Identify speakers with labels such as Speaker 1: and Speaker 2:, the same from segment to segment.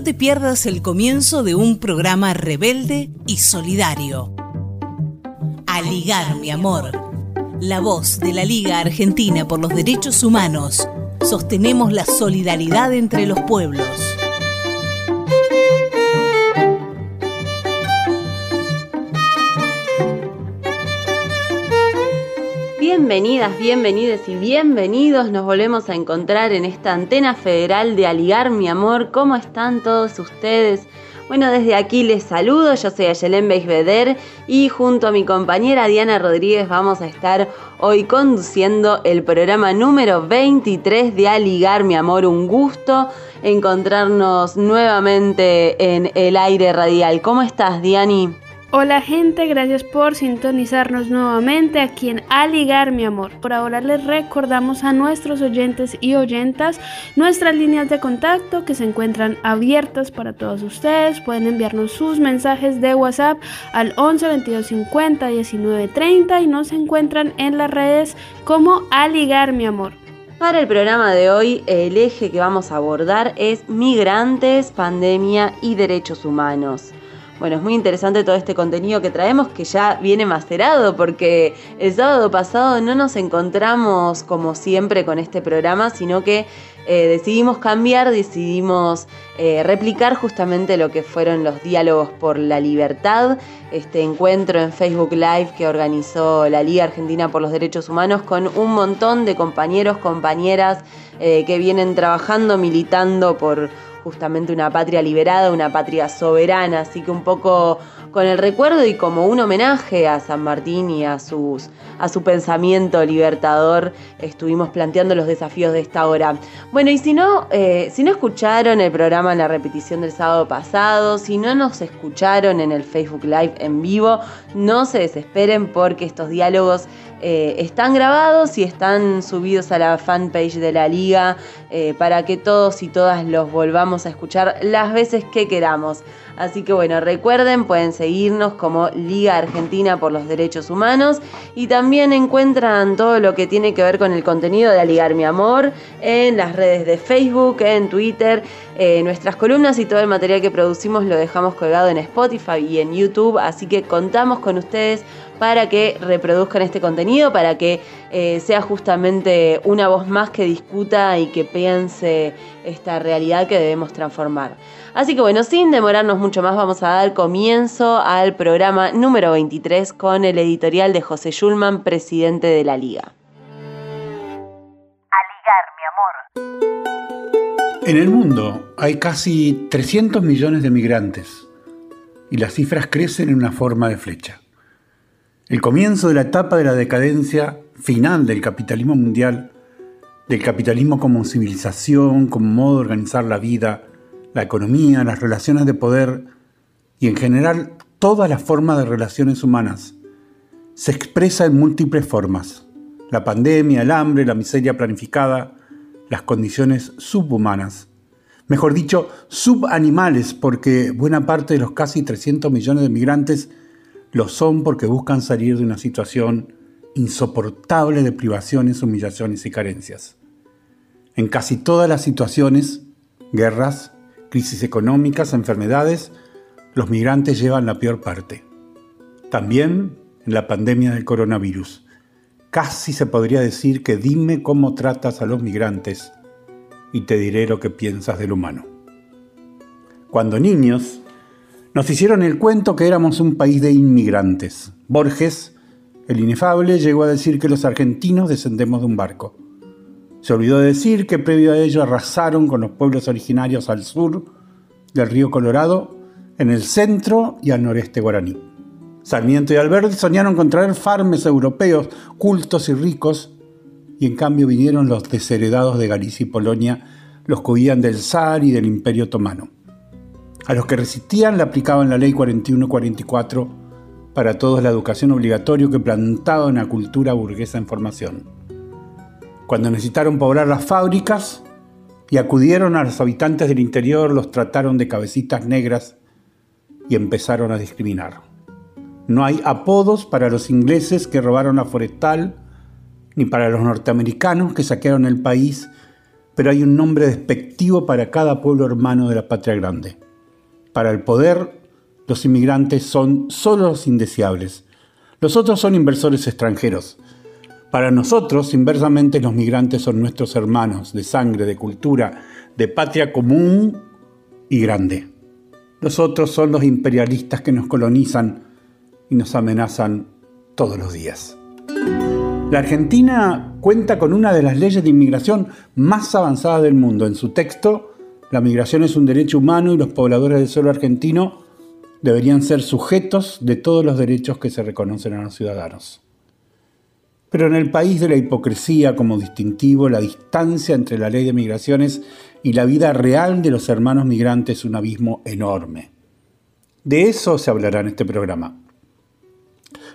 Speaker 1: No te pierdas el comienzo de un programa rebelde y solidario. A ligar, mi amor. La voz de la Liga Argentina por los Derechos Humanos. Sostenemos la solidaridad entre los pueblos.
Speaker 2: Bienvenidas, bienvenidos y bienvenidos. Nos volvemos a encontrar en esta antena federal de Aligar, mi amor. ¿Cómo están todos ustedes? Bueno, desde aquí les saludo. Yo soy Ayelen Beisbeder y junto a mi compañera Diana Rodríguez vamos a estar hoy conduciendo el programa número 23 de Aligar, mi amor. Un gusto encontrarnos nuevamente en el aire radial. ¿Cómo estás, Diani?
Speaker 3: Hola gente, gracias por sintonizarnos nuevamente aquí en Aligar mi amor. Por ahora les recordamos a nuestros oyentes y oyentas nuestras líneas de contacto que se encuentran abiertas para todos ustedes. Pueden enviarnos sus mensajes de WhatsApp al 11 22 50 19 30 y nos encuentran en las redes como Aligar mi amor.
Speaker 2: Para el programa de hoy, el eje que vamos a abordar es migrantes, pandemia y derechos humanos. Bueno, es muy interesante todo este contenido que traemos que ya viene macerado porque el sábado pasado no nos encontramos como siempre con este programa, sino que eh, decidimos cambiar, decidimos eh, replicar justamente lo que fueron los diálogos por la libertad, este encuentro en Facebook Live que organizó la Liga Argentina por los Derechos Humanos con un montón de compañeros, compañeras eh, que vienen trabajando, militando por justamente una patria liberada, una patria soberana, así que un poco con el recuerdo y como un homenaje a San Martín y a, sus, a su pensamiento libertador, estuvimos planteando los desafíos de esta hora. Bueno, y si no, eh, si no escucharon el programa en la repetición del sábado pasado, si no nos escucharon en el Facebook Live en vivo, no se desesperen porque estos diálogos eh, están grabados y están subidos a la fanpage de la liga eh, para que todos y todas los volvamos a escuchar las veces que queramos. Así que bueno, recuerden, pueden seguirnos como Liga Argentina por los Derechos Humanos y también encuentran todo lo que tiene que ver con el contenido de Aligar Mi Amor en las redes de Facebook, en Twitter, eh, nuestras columnas y todo el material que producimos lo dejamos colgado en Spotify y en YouTube, así que contamos con ustedes para que reproduzcan este contenido, para que eh, sea justamente una voz más que discuta y que piense esta realidad que debemos transformar. Así que bueno, sin demorarnos mucho más, vamos a dar comienzo al programa número 23 con el editorial de José Schulman, presidente de la Liga.
Speaker 4: A ligar, mi amor. En el mundo hay casi 300 millones de migrantes y las cifras crecen en una forma de flecha. El comienzo de la etapa de la decadencia final del capitalismo mundial, del capitalismo como civilización, como modo de organizar la vida, la economía, las relaciones de poder y en general todas las formas de relaciones humanas. Se expresa en múltiples formas. La pandemia, el hambre, la miseria planificada, las condiciones subhumanas. Mejor dicho, subanimales, porque buena parte de los casi 300 millones de migrantes lo son porque buscan salir de una situación insoportable de privaciones, humillaciones y carencias. En casi todas las situaciones, guerras, crisis económicas, enfermedades, los migrantes llevan la peor parte. También en la pandemia del coronavirus. Casi se podría decir que dime cómo tratas a los migrantes y te diré lo que piensas del humano. Cuando niños, nos hicieron el cuento que éramos un país de inmigrantes. Borges, el inefable, llegó a decir que los argentinos descendemos de un barco. Se olvidó de decir que previo a ello arrasaron con los pueblos originarios al sur del río Colorado, en el centro y al noreste guaraní. Sarmiento y Alberti soñaron con traer farmes europeos cultos y ricos, y en cambio vinieron los desheredados de Galicia y Polonia, los que huían del zar y del imperio otomano. A los que resistían le aplicaban la ley 41-44 para todos la educación obligatoria que plantaba una cultura burguesa en formación cuando necesitaron poblar las fábricas y acudieron a los habitantes del interior, los trataron de cabecitas negras y empezaron a discriminar. No hay apodos para los ingleses que robaron la forestal, ni para los norteamericanos que saquearon el país pero hay un nombre despectivo para cada pueblo hermano de la patria grande. Para el poder, los inmigrantes son solo los indeseables. Los otros son inversores extranjeros. Para nosotros, inversamente, los migrantes son nuestros hermanos de sangre, de cultura, de patria común y grande. Los otros son los imperialistas que nos colonizan y nos amenazan todos los días. La Argentina cuenta con una de las leyes de inmigración más avanzadas del mundo. En su texto, la migración es un derecho humano y los pobladores del suelo argentino deberían ser sujetos de todos los derechos que se reconocen a los ciudadanos. Pero en el país de la hipocresía como distintivo, la distancia entre la ley de migraciones y la vida real de los hermanos migrantes es un abismo enorme. De eso se hablará en este programa.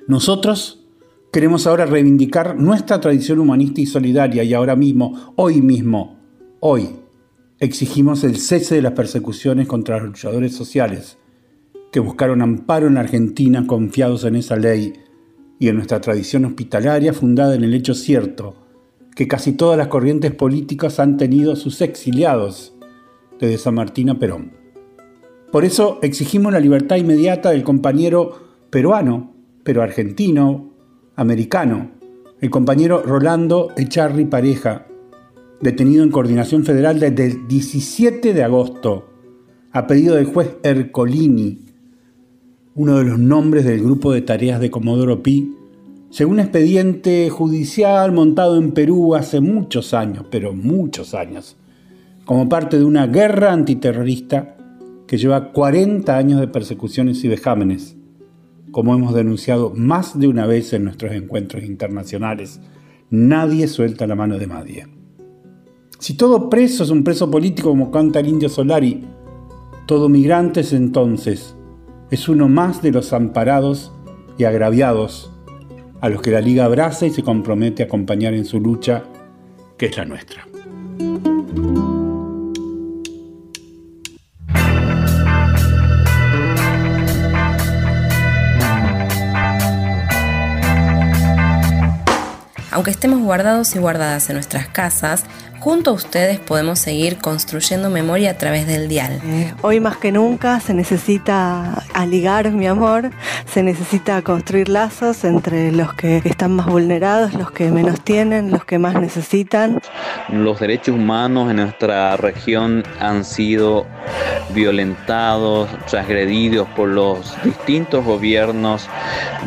Speaker 4: Nosotros queremos ahora reivindicar nuestra tradición humanista y solidaria y ahora mismo, hoy mismo, hoy, exigimos el cese de las persecuciones contra los luchadores sociales que buscaron amparo en la Argentina confiados en esa ley y en nuestra tradición hospitalaria fundada en el hecho cierto que casi todas las corrientes políticas han tenido sus exiliados desde San Martín a Perón. Por eso exigimos la libertad inmediata del compañero peruano, pero argentino, americano, el compañero Rolando Echarri Pareja, detenido en coordinación federal desde el 17 de agosto, a pedido del juez Ercolini, uno de los nombres del grupo de tareas de Comodoro Pi, según expediente judicial montado en Perú hace muchos años, pero muchos años, como parte de una guerra antiterrorista que lleva 40 años de persecuciones y vejámenes, como hemos denunciado más de una vez en nuestros encuentros internacionales. Nadie suelta la mano de nadie. Si todo preso es un preso político como canta el indio Solari, todo migrante es entonces es uno más de los amparados y agraviados a los que la Liga abraza y se compromete a acompañar en su lucha, que es la nuestra.
Speaker 5: Aunque estemos guardados y guardadas en nuestras casas, Junto a ustedes podemos seguir construyendo memoria a través del dial.
Speaker 6: Eh, hoy más que nunca se necesita aligar mi amor, se necesita construir lazos entre los que están más vulnerados, los que menos tienen, los que más necesitan.
Speaker 7: Los derechos humanos en nuestra región han sido violentados, transgredidos por los distintos gobiernos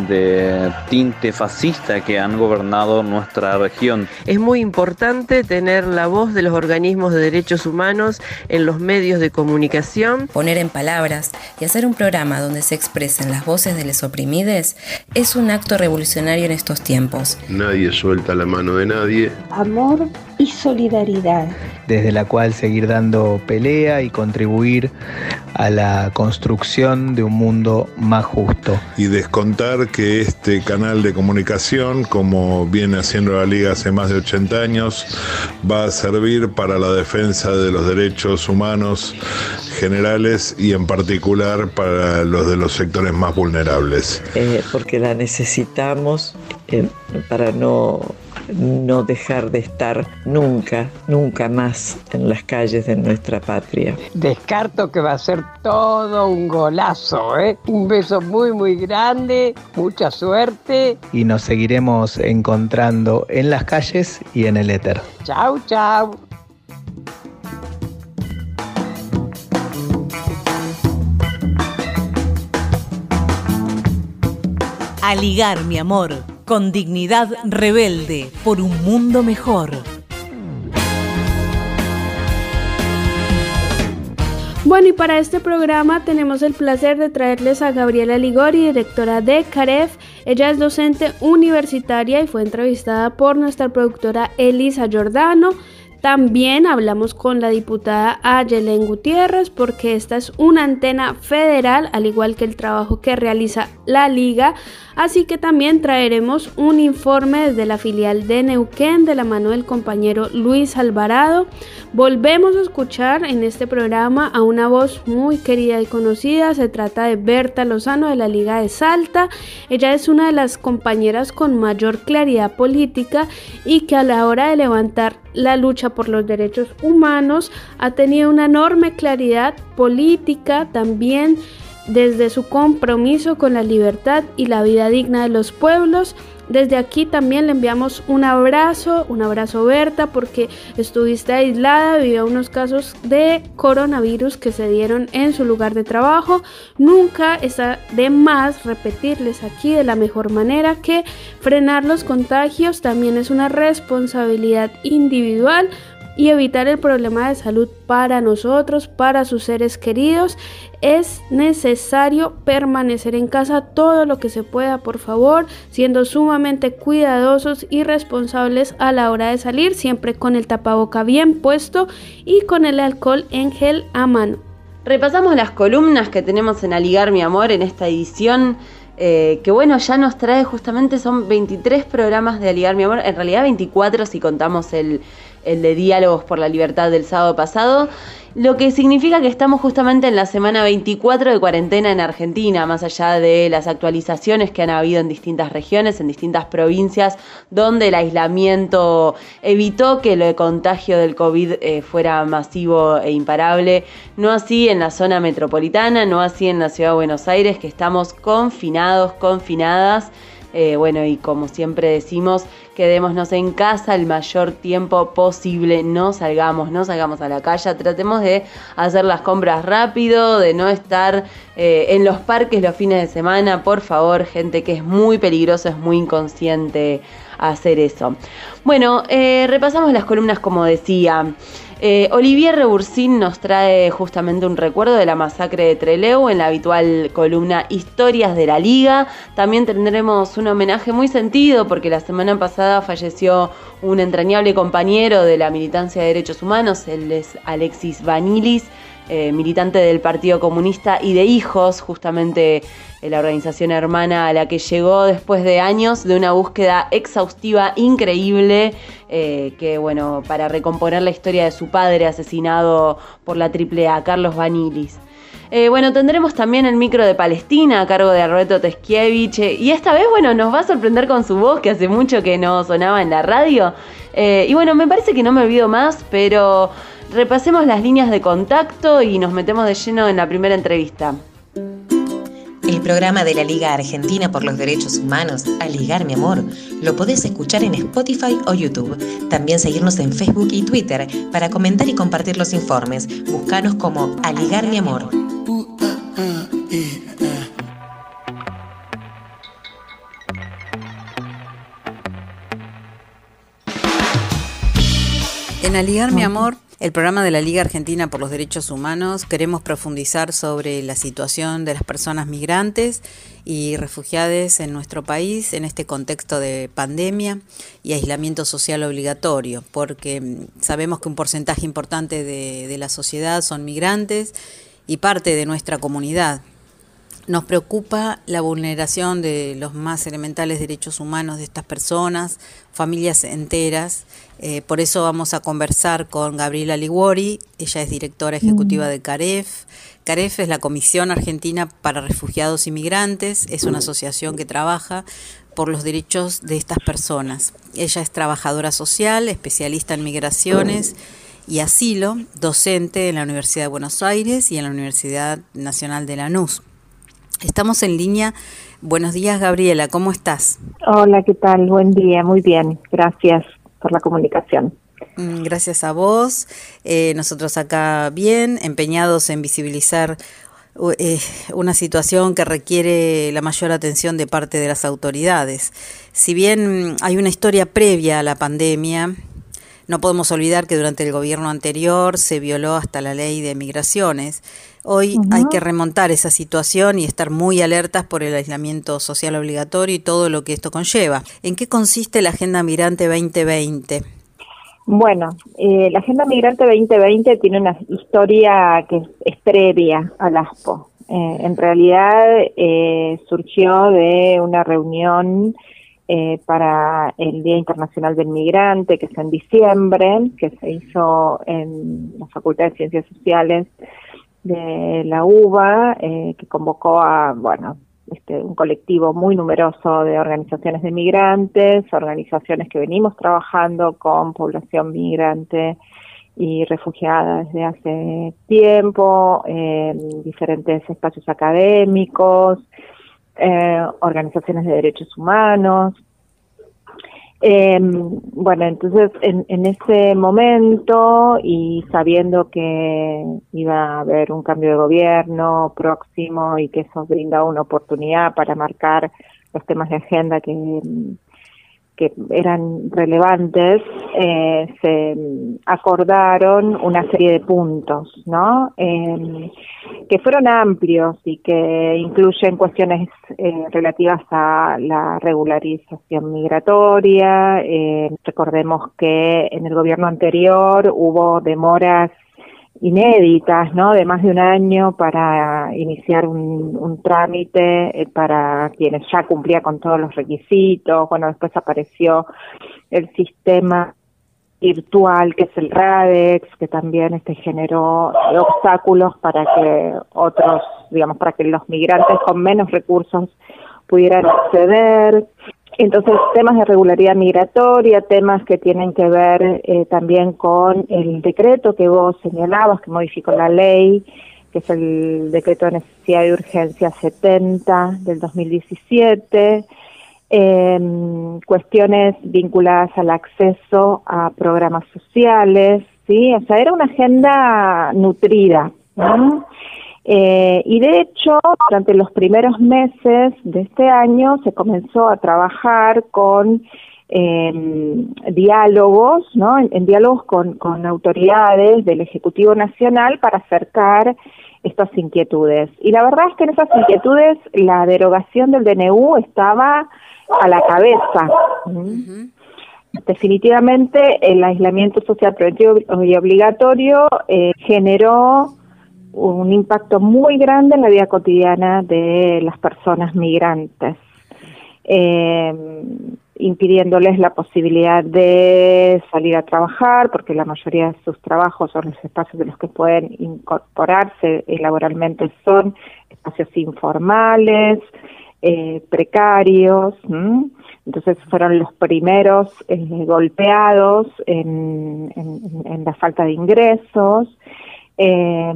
Speaker 7: de tinte fascista que han gobernado nuestra región.
Speaker 8: Es muy importante tener la voz de los organismos de derechos humanos en los medios de comunicación.
Speaker 5: Poner en palabras y hacer un programa donde se expresen las voces de los oprimides es un acto revolucionario en estos tiempos.
Speaker 9: Nadie suelta la mano de nadie.
Speaker 10: Amor y solidaridad.
Speaker 11: Desde la cual seguir dando pelea y contribuir a la construcción de un mundo más justo.
Speaker 9: Y descontar que este canal de comunicación, como viene haciendo la Liga hace más de 80 años, va a servir para la defensa de los derechos humanos generales y en particular para los de los sectores más vulnerables.
Speaker 12: Eh, porque la necesitamos eh, para no no dejar de estar nunca, nunca más en las calles de nuestra patria.
Speaker 13: Descarto que va a ser todo un golazo, ¿eh? Un beso muy, muy grande, mucha suerte.
Speaker 11: Y nos seguiremos encontrando en las calles y en el éter.
Speaker 13: Chau, chau.
Speaker 1: A ligar, mi amor con dignidad rebelde por un mundo mejor.
Speaker 3: Bueno, y para este programa tenemos el placer de traerles a Gabriela Ligori, directora de CAREF. Ella es docente universitaria y fue entrevistada por nuestra productora Elisa Giordano. También hablamos con la diputada Ayelen Gutiérrez porque esta es una antena federal, al igual que el trabajo que realiza la liga. Así que también traeremos un informe desde la filial de Neuquén de la mano del compañero Luis Alvarado. Volvemos a escuchar en este programa a una voz muy querida y conocida. Se trata de Berta Lozano de la Liga de Salta. Ella es una de las compañeras con mayor claridad política y que a la hora de levantar la lucha por los derechos humanos, ha tenido una enorme claridad política también desde su compromiso con la libertad y la vida digna de los pueblos desde aquí también le enviamos un abrazo, un abrazo Berta, porque estuviste aislada debido a unos casos de coronavirus que se dieron en su lugar de trabajo. Nunca está de más repetirles aquí de la mejor manera que frenar los contagios también es una responsabilidad individual y evitar el problema de salud para nosotros, para sus seres queridos. Es necesario permanecer en casa todo lo que se pueda, por favor, siendo sumamente cuidadosos y responsables a la hora de salir, siempre con el tapaboca bien puesto y con el alcohol en gel a mano.
Speaker 2: Repasamos las columnas que tenemos en Aligar Mi Amor en esta edición. Eh, que bueno, ya nos trae justamente, son 23 programas de Aligar Mi Amor, en realidad 24 si contamos el, el de Diálogos por la Libertad del sábado pasado, lo que significa que estamos justamente en la semana 24 de cuarentena en Argentina, más allá de las actualizaciones que han habido en distintas regiones, en distintas provincias, donde el aislamiento evitó que el contagio del COVID eh, fuera masivo e imparable, no así en la zona metropolitana, no así en la ciudad de Buenos Aires, que estamos confinados, confinadas. Eh, bueno, y como siempre decimos, quedémonos en casa el mayor tiempo posible, no salgamos, no salgamos a la calle, tratemos de hacer las compras rápido, de no estar eh, en los parques los fines de semana, por favor, gente que es muy peligroso, es muy inconsciente hacer eso. Bueno, eh, repasamos las columnas como decía. Eh, Olivier Rebursín nos trae justamente un recuerdo de la masacre de Trelew en la habitual columna Historias de la Liga. También tendremos un homenaje muy sentido porque la semana pasada falleció un entrañable compañero de la militancia de derechos humanos, él es Alexis Vanilis. Eh, militante del Partido Comunista y de Hijos, justamente eh, la organización hermana a la que llegó después de años de una búsqueda exhaustiva, increíble, eh, que bueno, para recomponer la historia de su padre asesinado por la AAA, Carlos Vanilis. Bueno, tendremos también el micro de Palestina a cargo de Alberto Teskiewicz. y esta vez, bueno, nos va a sorprender con su voz, que hace mucho que no sonaba en la radio. y bueno, me parece que no me olvido más, pero repasemos las líneas de contacto y nos metemos de lleno en la primera entrevista.
Speaker 5: El programa de la Liga Argentina por los Derechos Humanos, Aligar Mi Amor, lo podés escuchar en Spotify o YouTube. También seguirnos en Facebook y Twitter para comentar y compartir los informes. Búscanos como Aligar Mi Amor.
Speaker 14: En Aligar Mi Amor el programa de la Liga Argentina por los Derechos Humanos queremos profundizar sobre la situación de las personas migrantes y refugiadas en nuestro país en este contexto de pandemia y aislamiento social obligatorio, porque mm, sabemos que un porcentaje importante de, de la sociedad son migrantes y parte de nuestra comunidad. Nos preocupa la vulneración de los más elementales derechos humanos de estas personas, familias enteras. Eh, por eso vamos a conversar con Gabriela Liguori, ella es directora ejecutiva mm. de CAREF. CAREF es la Comisión Argentina para Refugiados y Migrantes, es una asociación que trabaja por los derechos de estas personas. Ella es trabajadora social, especialista en migraciones y asilo, docente en la Universidad de Buenos Aires y en la Universidad Nacional de Lanús. Estamos en línea. Buenos días, Gabriela, ¿cómo estás?
Speaker 10: Hola, ¿qué tal? Buen día, muy bien. Gracias por la comunicación.
Speaker 14: Mm, gracias a vos. Eh, nosotros acá bien, empeñados en visibilizar eh, una situación que requiere la mayor atención de parte de las autoridades. Si bien hay una historia previa a la pandemia, no podemos olvidar que durante el gobierno anterior se violó hasta la ley de migraciones. Hoy hay que remontar esa situación y estar muy alertas por el aislamiento social obligatorio y todo lo que esto conlleva. ¿En qué consiste la Agenda Migrante 2020?
Speaker 10: Bueno, eh, la Agenda Migrante 2020 tiene una historia que es previa al ASPO. Eh, en realidad eh, surgió de una reunión para el Día Internacional del Migrante, que es en diciembre, que se hizo en la Facultad de Ciencias Sociales de la UBA, eh, que convocó a, bueno, este, un colectivo muy numeroso de organizaciones de migrantes, organizaciones que venimos trabajando con población migrante y refugiada desde hace tiempo, en diferentes espacios académicos, eh, organizaciones de derechos humanos. Eh, bueno, entonces en, en ese momento y sabiendo que iba a haber un cambio de gobierno próximo y que eso brinda una oportunidad para marcar los temas de agenda que que eran relevantes, eh, se acordaron una serie de puntos, ¿no? Eh, que fueron amplios y que incluyen cuestiones eh, relativas a la regularización migratoria. Eh, recordemos que en el gobierno anterior hubo demoras inéditas, ¿no? De más de un año para iniciar un, un trámite eh, para quienes ya cumplía con todos los requisitos. Bueno, después apareció el sistema virtual que es el RADEX, que también este generó obstáculos para que otros, digamos, para que los migrantes con menos recursos pudieran acceder. Entonces, temas de regularidad migratoria, temas que tienen que ver eh, también con el decreto que vos señalabas, que modificó la ley, que es el decreto de necesidad de urgencia 70 del 2017, eh, cuestiones vinculadas al acceso a programas sociales, ¿sí? O sea, era una agenda nutrida. Eh, y de hecho, durante los primeros meses de este año se comenzó a trabajar con eh, diálogos, ¿no? En, diálogos con, con, autoridades del Ejecutivo Nacional para acercar estas inquietudes. Y la verdad es que en esas inquietudes la derogación del DNU estaba a la cabeza. Definitivamente el aislamiento social preventivo y obligatorio eh, generó un impacto muy grande en la vida cotidiana de las personas migrantes, eh, impidiéndoles la posibilidad de salir a trabajar, porque la mayoría de sus trabajos son los espacios de los que pueden incorporarse laboralmente son espacios informales, eh, precarios. Entonces fueron los primeros eh, golpeados en, en, la falta de ingresos eh,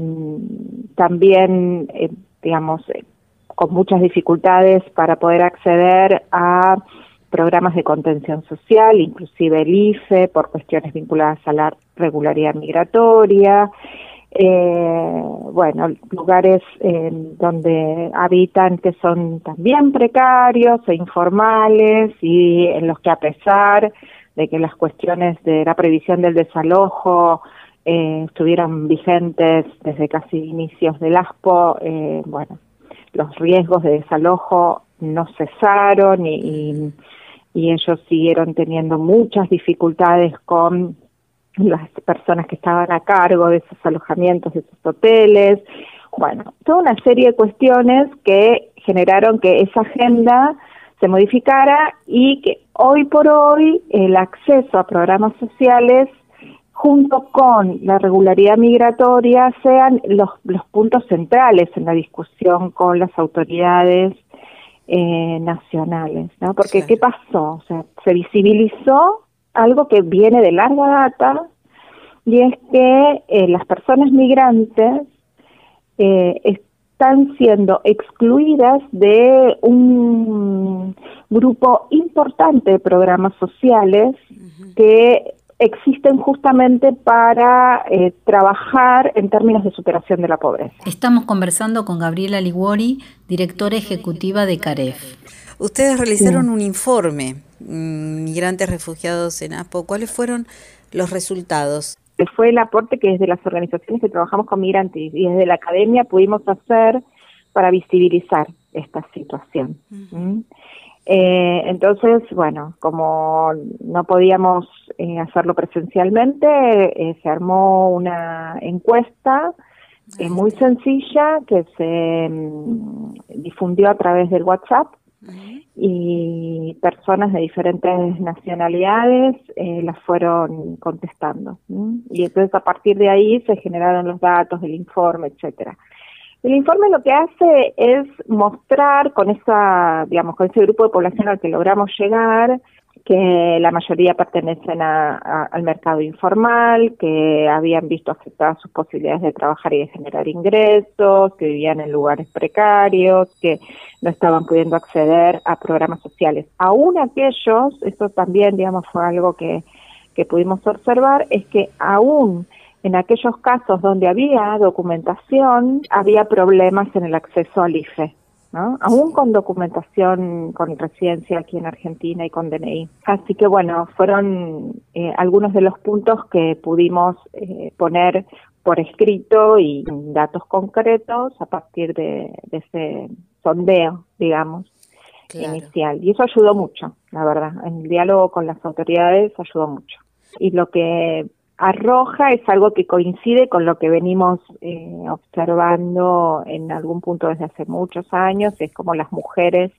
Speaker 10: también, digamos, eh, con muchas dificultades para poder acceder a programas de contención social, inclusive el IFE, por cuestiones vinculadas a la regularidad migratoria. Eh, bueno, lugares eh, donde habitan que son también precarios e informales y en los que a pesar de que las cuestiones de la previsión del desalojo eh, estuvieron vigentes desde casi inicios del ASPO, eh, bueno, los riesgos de desalojo no cesaron y, y, ellos siguieron teniendo muchas dificultades con las personas que estaban a cargo de esos alojamientos, de esos hoteles, bueno, toda una serie de cuestiones que generaron que esa agenda se modificara y que hoy por hoy el acceso a programas sociales junto con la regularidad migratoria sean los, los puntos centrales en la discusión con las autoridades eh, nacionales, ¿no? Porque ¿qué pasó? O sea, se visibilizó algo que viene de larga data y es que eh, las personas migrantes eh, están siendo excluidas de un grupo importante de programas sociales que existen justamente para eh, trabajar en términos de superación de la pobreza.
Speaker 15: Estamos conversando con Gabriela Liguori, directora ejecutiva de CAREF.
Speaker 14: Ustedes realizaron un informe, mm, migrantes refugiados en ASPO. ¿Cuáles fueron los resultados?
Speaker 10: Fue el aporte que desde las organizaciones que trabajamos con migrantes y desde la academia pudimos hacer para visibilizar esta situación. Eh, entonces, bueno, como no podíamos eh, hacerlo presencialmente, eh, se armó una encuesta eh, muy sencilla que se mm, difundió a través del WhatsApp y personas de diferentes nacionalidades las fueron contestando. Y entonces a partir de ahí se generaron los datos del informe, etcétera. El informe lo que hace es mostrar con esa, digamos, con ese grupo de población al que logramos llegar, que la mayoría pertenecen al mercado informal, que habían visto afectadas sus posibilidades de trabajar y de generar ingresos, que vivían en lugares precarios, que no estaban pudiendo acceder a programas sociales. Aún aquellos, eso también, digamos, fue algo que, que pudimos observar, es que aún en aquellos casos donde había documentación, había problemas en el acceso al IFE. ¿no? Aún con documentación con residencia aquí en Argentina y con DNI. Así que bueno, fueron eh, algunos de los puntos que pudimos eh, poner por escrito y datos concretos a partir de, ese sondeo, digamos, inicial. Y eso ayudó mucho, la verdad. En el diálogo con las autoridades ayudó mucho. Y lo que arroja es algo que coincide con lo que venimos eh, observando en algún punto desde hace muchos años, es como las mujeres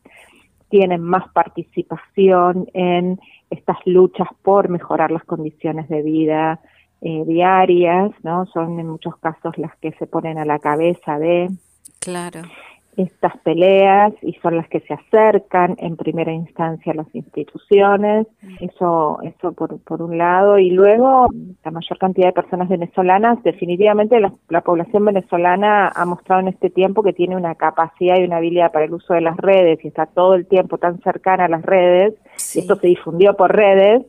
Speaker 10: tienen más participación en estas luchas por mejorar las condiciones de vida eh, diarias, ¿no? Son en muchos casos las que se ponen a la cabeza de
Speaker 14: claro
Speaker 10: estas peleas y son las que se acercan en primera instancia a las instituciones, eso, eso por, por un lado, y luego la mayor cantidad de personas venezolanas, definitivamente la, población venezolana ha mostrado en este tiempo que tiene una capacidad y una habilidad para el uso de las redes y está todo el tiempo tan cercana a las redes, y esto se difundió por redes,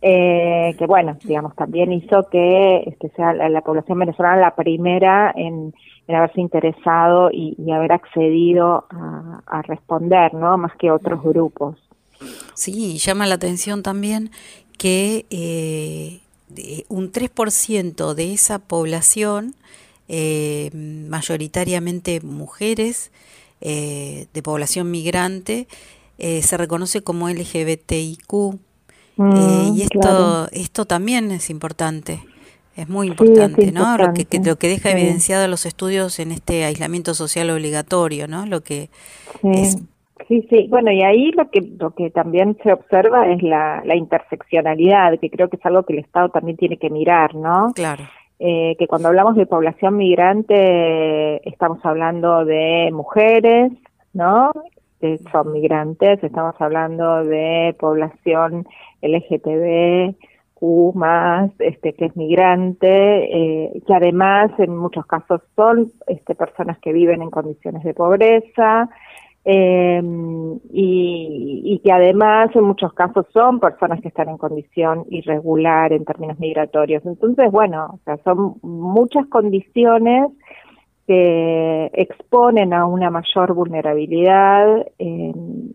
Speaker 10: eh, que bueno, digamos, también hizo que este, sea la población venezolana la primera en en haberse interesado y, haber accedido a, responder, ¿no? Más que otros grupos.
Speaker 14: Sí, llama la atención también que eh, un 3% de esa población, eh, mayoritariamente mujeres, eh, de población migrante, se reconoce como LGBTIQ. Mm, y esto, esto también es importante. Es muy importante, ¿no? Lo que, lo que deja evidenciado los estudios en este aislamiento social obligatorio, ¿no? Lo que
Speaker 10: sí. Sí, sí. Bueno, y ahí lo que lo que también se observa es la, la interseccionalidad, que creo que es algo que el Estado también tiene que mirar, ¿no?
Speaker 14: Claro.
Speaker 10: Eh, que cuando hablamos de población migrante estamos hablando de mujeres, ¿no? Que son migrantes, estamos hablando de población LGTB, más, este, que es migrante, eh, que además en muchos casos son este, personas que viven en condiciones de pobreza em, y, que además en muchos casos son personas que están en condición irregular en términos migratorios. Entonces, bueno, o sea, son muchas condiciones que exponen a una mayor vulnerabilidad en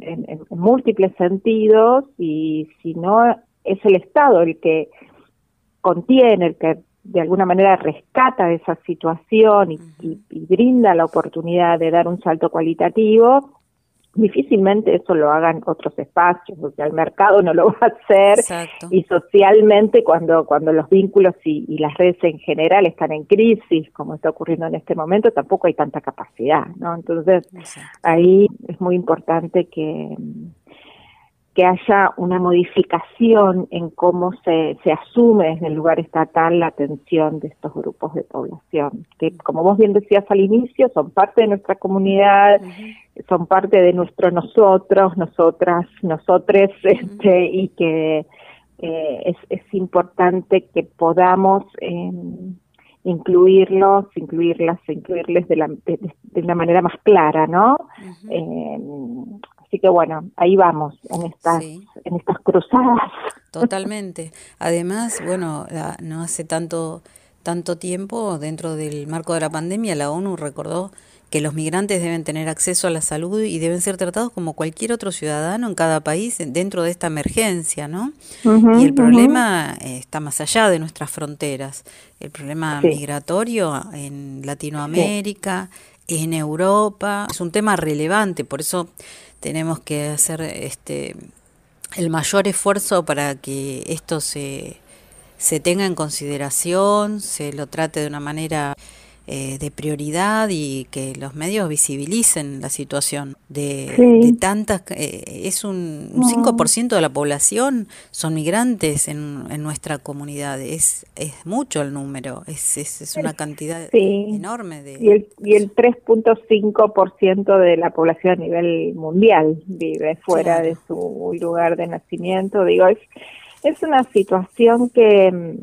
Speaker 10: múltiples sentidos y si no es el Estado el que contiene, el que de alguna manera rescata esa situación y, brinda la oportunidad de dar un salto cualitativo, difícilmente eso lo hagan otros espacios, porque el mercado no lo va a hacer y socialmente cuando, cuando los vínculos y, las redes en general están en crisis, como está ocurriendo en este momento, tampoco hay tanta capacidad, ¿no? Entonces ahí es muy importante que que haya una modificación en cómo se, se asume desde el lugar estatal la atención de estos grupos de población, que como vos bien decías al inicio, son parte de nuestra comunidad, son parte de nuestro nosotros, nosotras, nosotres, este, y que eh, es, es importante que podamos eh, incluirlos, incluirlas, incluirles de, la, de, una manera más clara, ¿no? Así que bueno, ahí vamos en estas, en estas cruzadas.
Speaker 14: Totalmente. Además, bueno, no hace tanto tanto tiempo, dentro del marco de la pandemia, la ONU recordó que los migrantes deben tener acceso a la salud y deben ser tratados como cualquier otro ciudadano en cada país dentro de esta emergencia, ¿no? y el problema está más allá de nuestras fronteras. El problema migratorio en Latinoamérica, en Europa, es un tema relevante, por eso tenemos que hacer este el mayor esfuerzo para que esto se, se tenga en consideración, se lo trate de una manera eh, de prioridad y que los medios visibilicen la situación de, tantas... Eh, es un, 5% de la población son migrantes en, en nuestra comunidad, es, es mucho el número, es, es, una cantidad enorme de...
Speaker 10: Y el, y el 3.5% de la población a nivel mundial vive fuera de su lugar de nacimiento, digo, es, es una situación que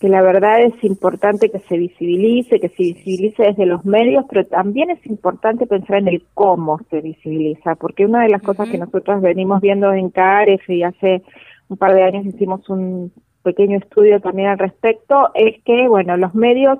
Speaker 10: que la verdad es importante que se visibilice, que se visibilice desde los medios, pero también es importante pensar en el cómo se visibiliza, porque una de las cosas que nosotros venimos viendo en CAREF y hace un par de años hicimos un pequeño estudio también al respecto, es que, bueno, los medios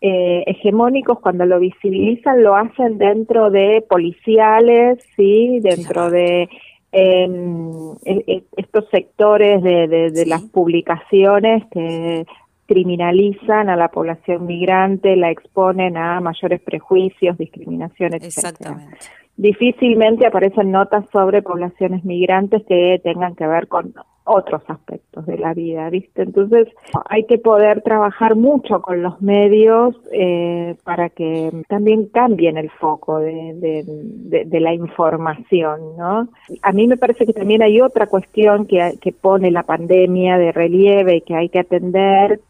Speaker 10: eh, hegemónicos cuando lo visibilizan lo hacen dentro de policiales, sí, dentro de em, e, e, estos sectores de, de las publicaciones que criminalizan a la población migrante, la exponen a mayores prejuicios, discriminaciones, etc. Exactamente. Difícilmente aparecen notas sobre poblaciones migrantes que tengan que ver con otros aspectos de la vida, ¿viste? Entonces hay que poder trabajar mucho con los medios eh, para que también cambien el foco de, de, la información, ¿no? A mí me parece que también hay otra cuestión que, que pone la pandemia de relieve y que hay que atender,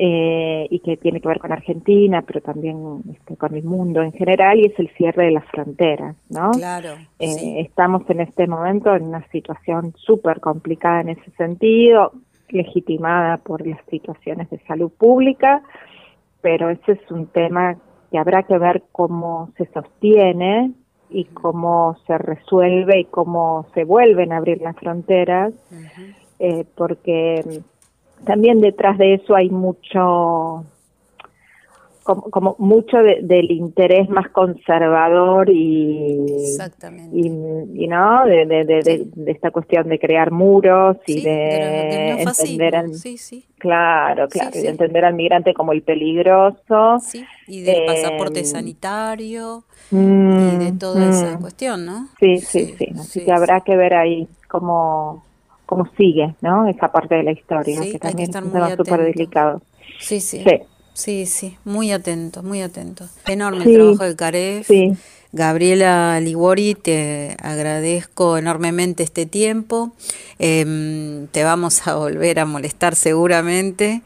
Speaker 10: eh, y que tiene que ver con Argentina, pero también este, con el mundo en general, y es el cierre de las fronteras, ¿no?
Speaker 14: Claro.
Speaker 10: Eh, estamos en este momento en una situación súper complicada en ese sentido, legitimada por las situaciones de salud pública, pero ese es un tema que habrá que ver cómo se sostiene y cómo se resuelve y cómo se vuelven a abrir las fronteras, eh, porque también detrás de eso hay mucho como, mucho del interés más conservador y y, no de, de, esta cuestión de crear muros y de, entender al claro claro de entender al migrante como el peligroso
Speaker 14: y del pasaporte em, sanitario y de mm, toda esa mm. cuestión no
Speaker 10: sí sí sí, así que habrá que ver ahí cómo cómo sigue, ¿no? Esa parte de la historia, que también es un tema súper delicado.
Speaker 14: Sí, sí, sí. Sí, muy atento, muy atento. Enorme el trabajo del CAREF. Sí. Gabriela Liguori, te agradezco enormemente este tiempo. Em, te vamos a volver a molestar seguramente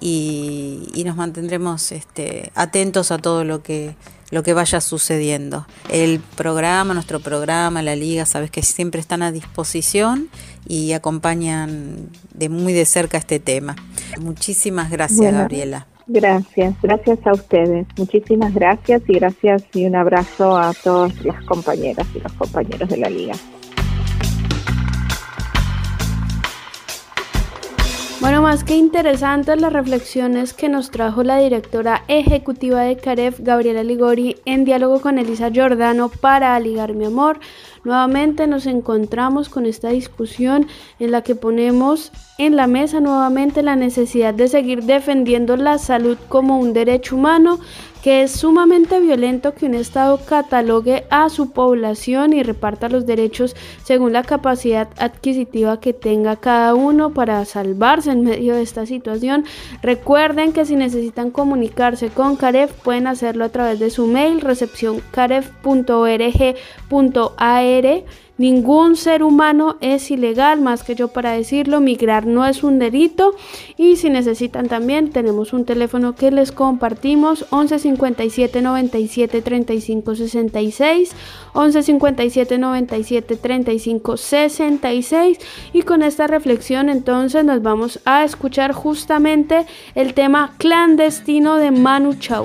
Speaker 14: y, y nos mantendremos este, atentos a todo lo que lo que vaya sucediendo. El programa, nuestro programa, la liga, sabes que siempre están a disposición y acompañan de muy de cerca este tema. Muchísimas gracias, Gabriela.
Speaker 10: Gracias, gracias a ustedes. Muchísimas gracias y gracias y un abrazo a todas las compañeras y los compañeros de la liga.
Speaker 3: Bueno, más que interesantes las reflexiones que nos trajo la directora ejecutiva de CAREF, Gabriela Ligori, en diálogo con Elisa Giordano para Aligar mi amor. Nuevamente nos encontramos con esta discusión en la que ponemos en la mesa nuevamente la necesidad de seguir defendiendo la salud como un derecho humano que es sumamente violento que un Estado catalogue a su población y reparta los derechos según la capacidad adquisitiva que tenga cada uno para salvarse en medio de esta situación. Recuerden que si necesitan comunicarse con CAREF pueden hacerlo a través de su mail recepción Ningún ser humano es ilegal, más que yo para decirlo, migrar no es un delito y si necesitan también tenemos un teléfono que les compartimos 11 57 97 35 66 11 57 97 35 66 y con esta reflexión entonces nos vamos a escuchar justamente el tema clandestino de Manu Chao.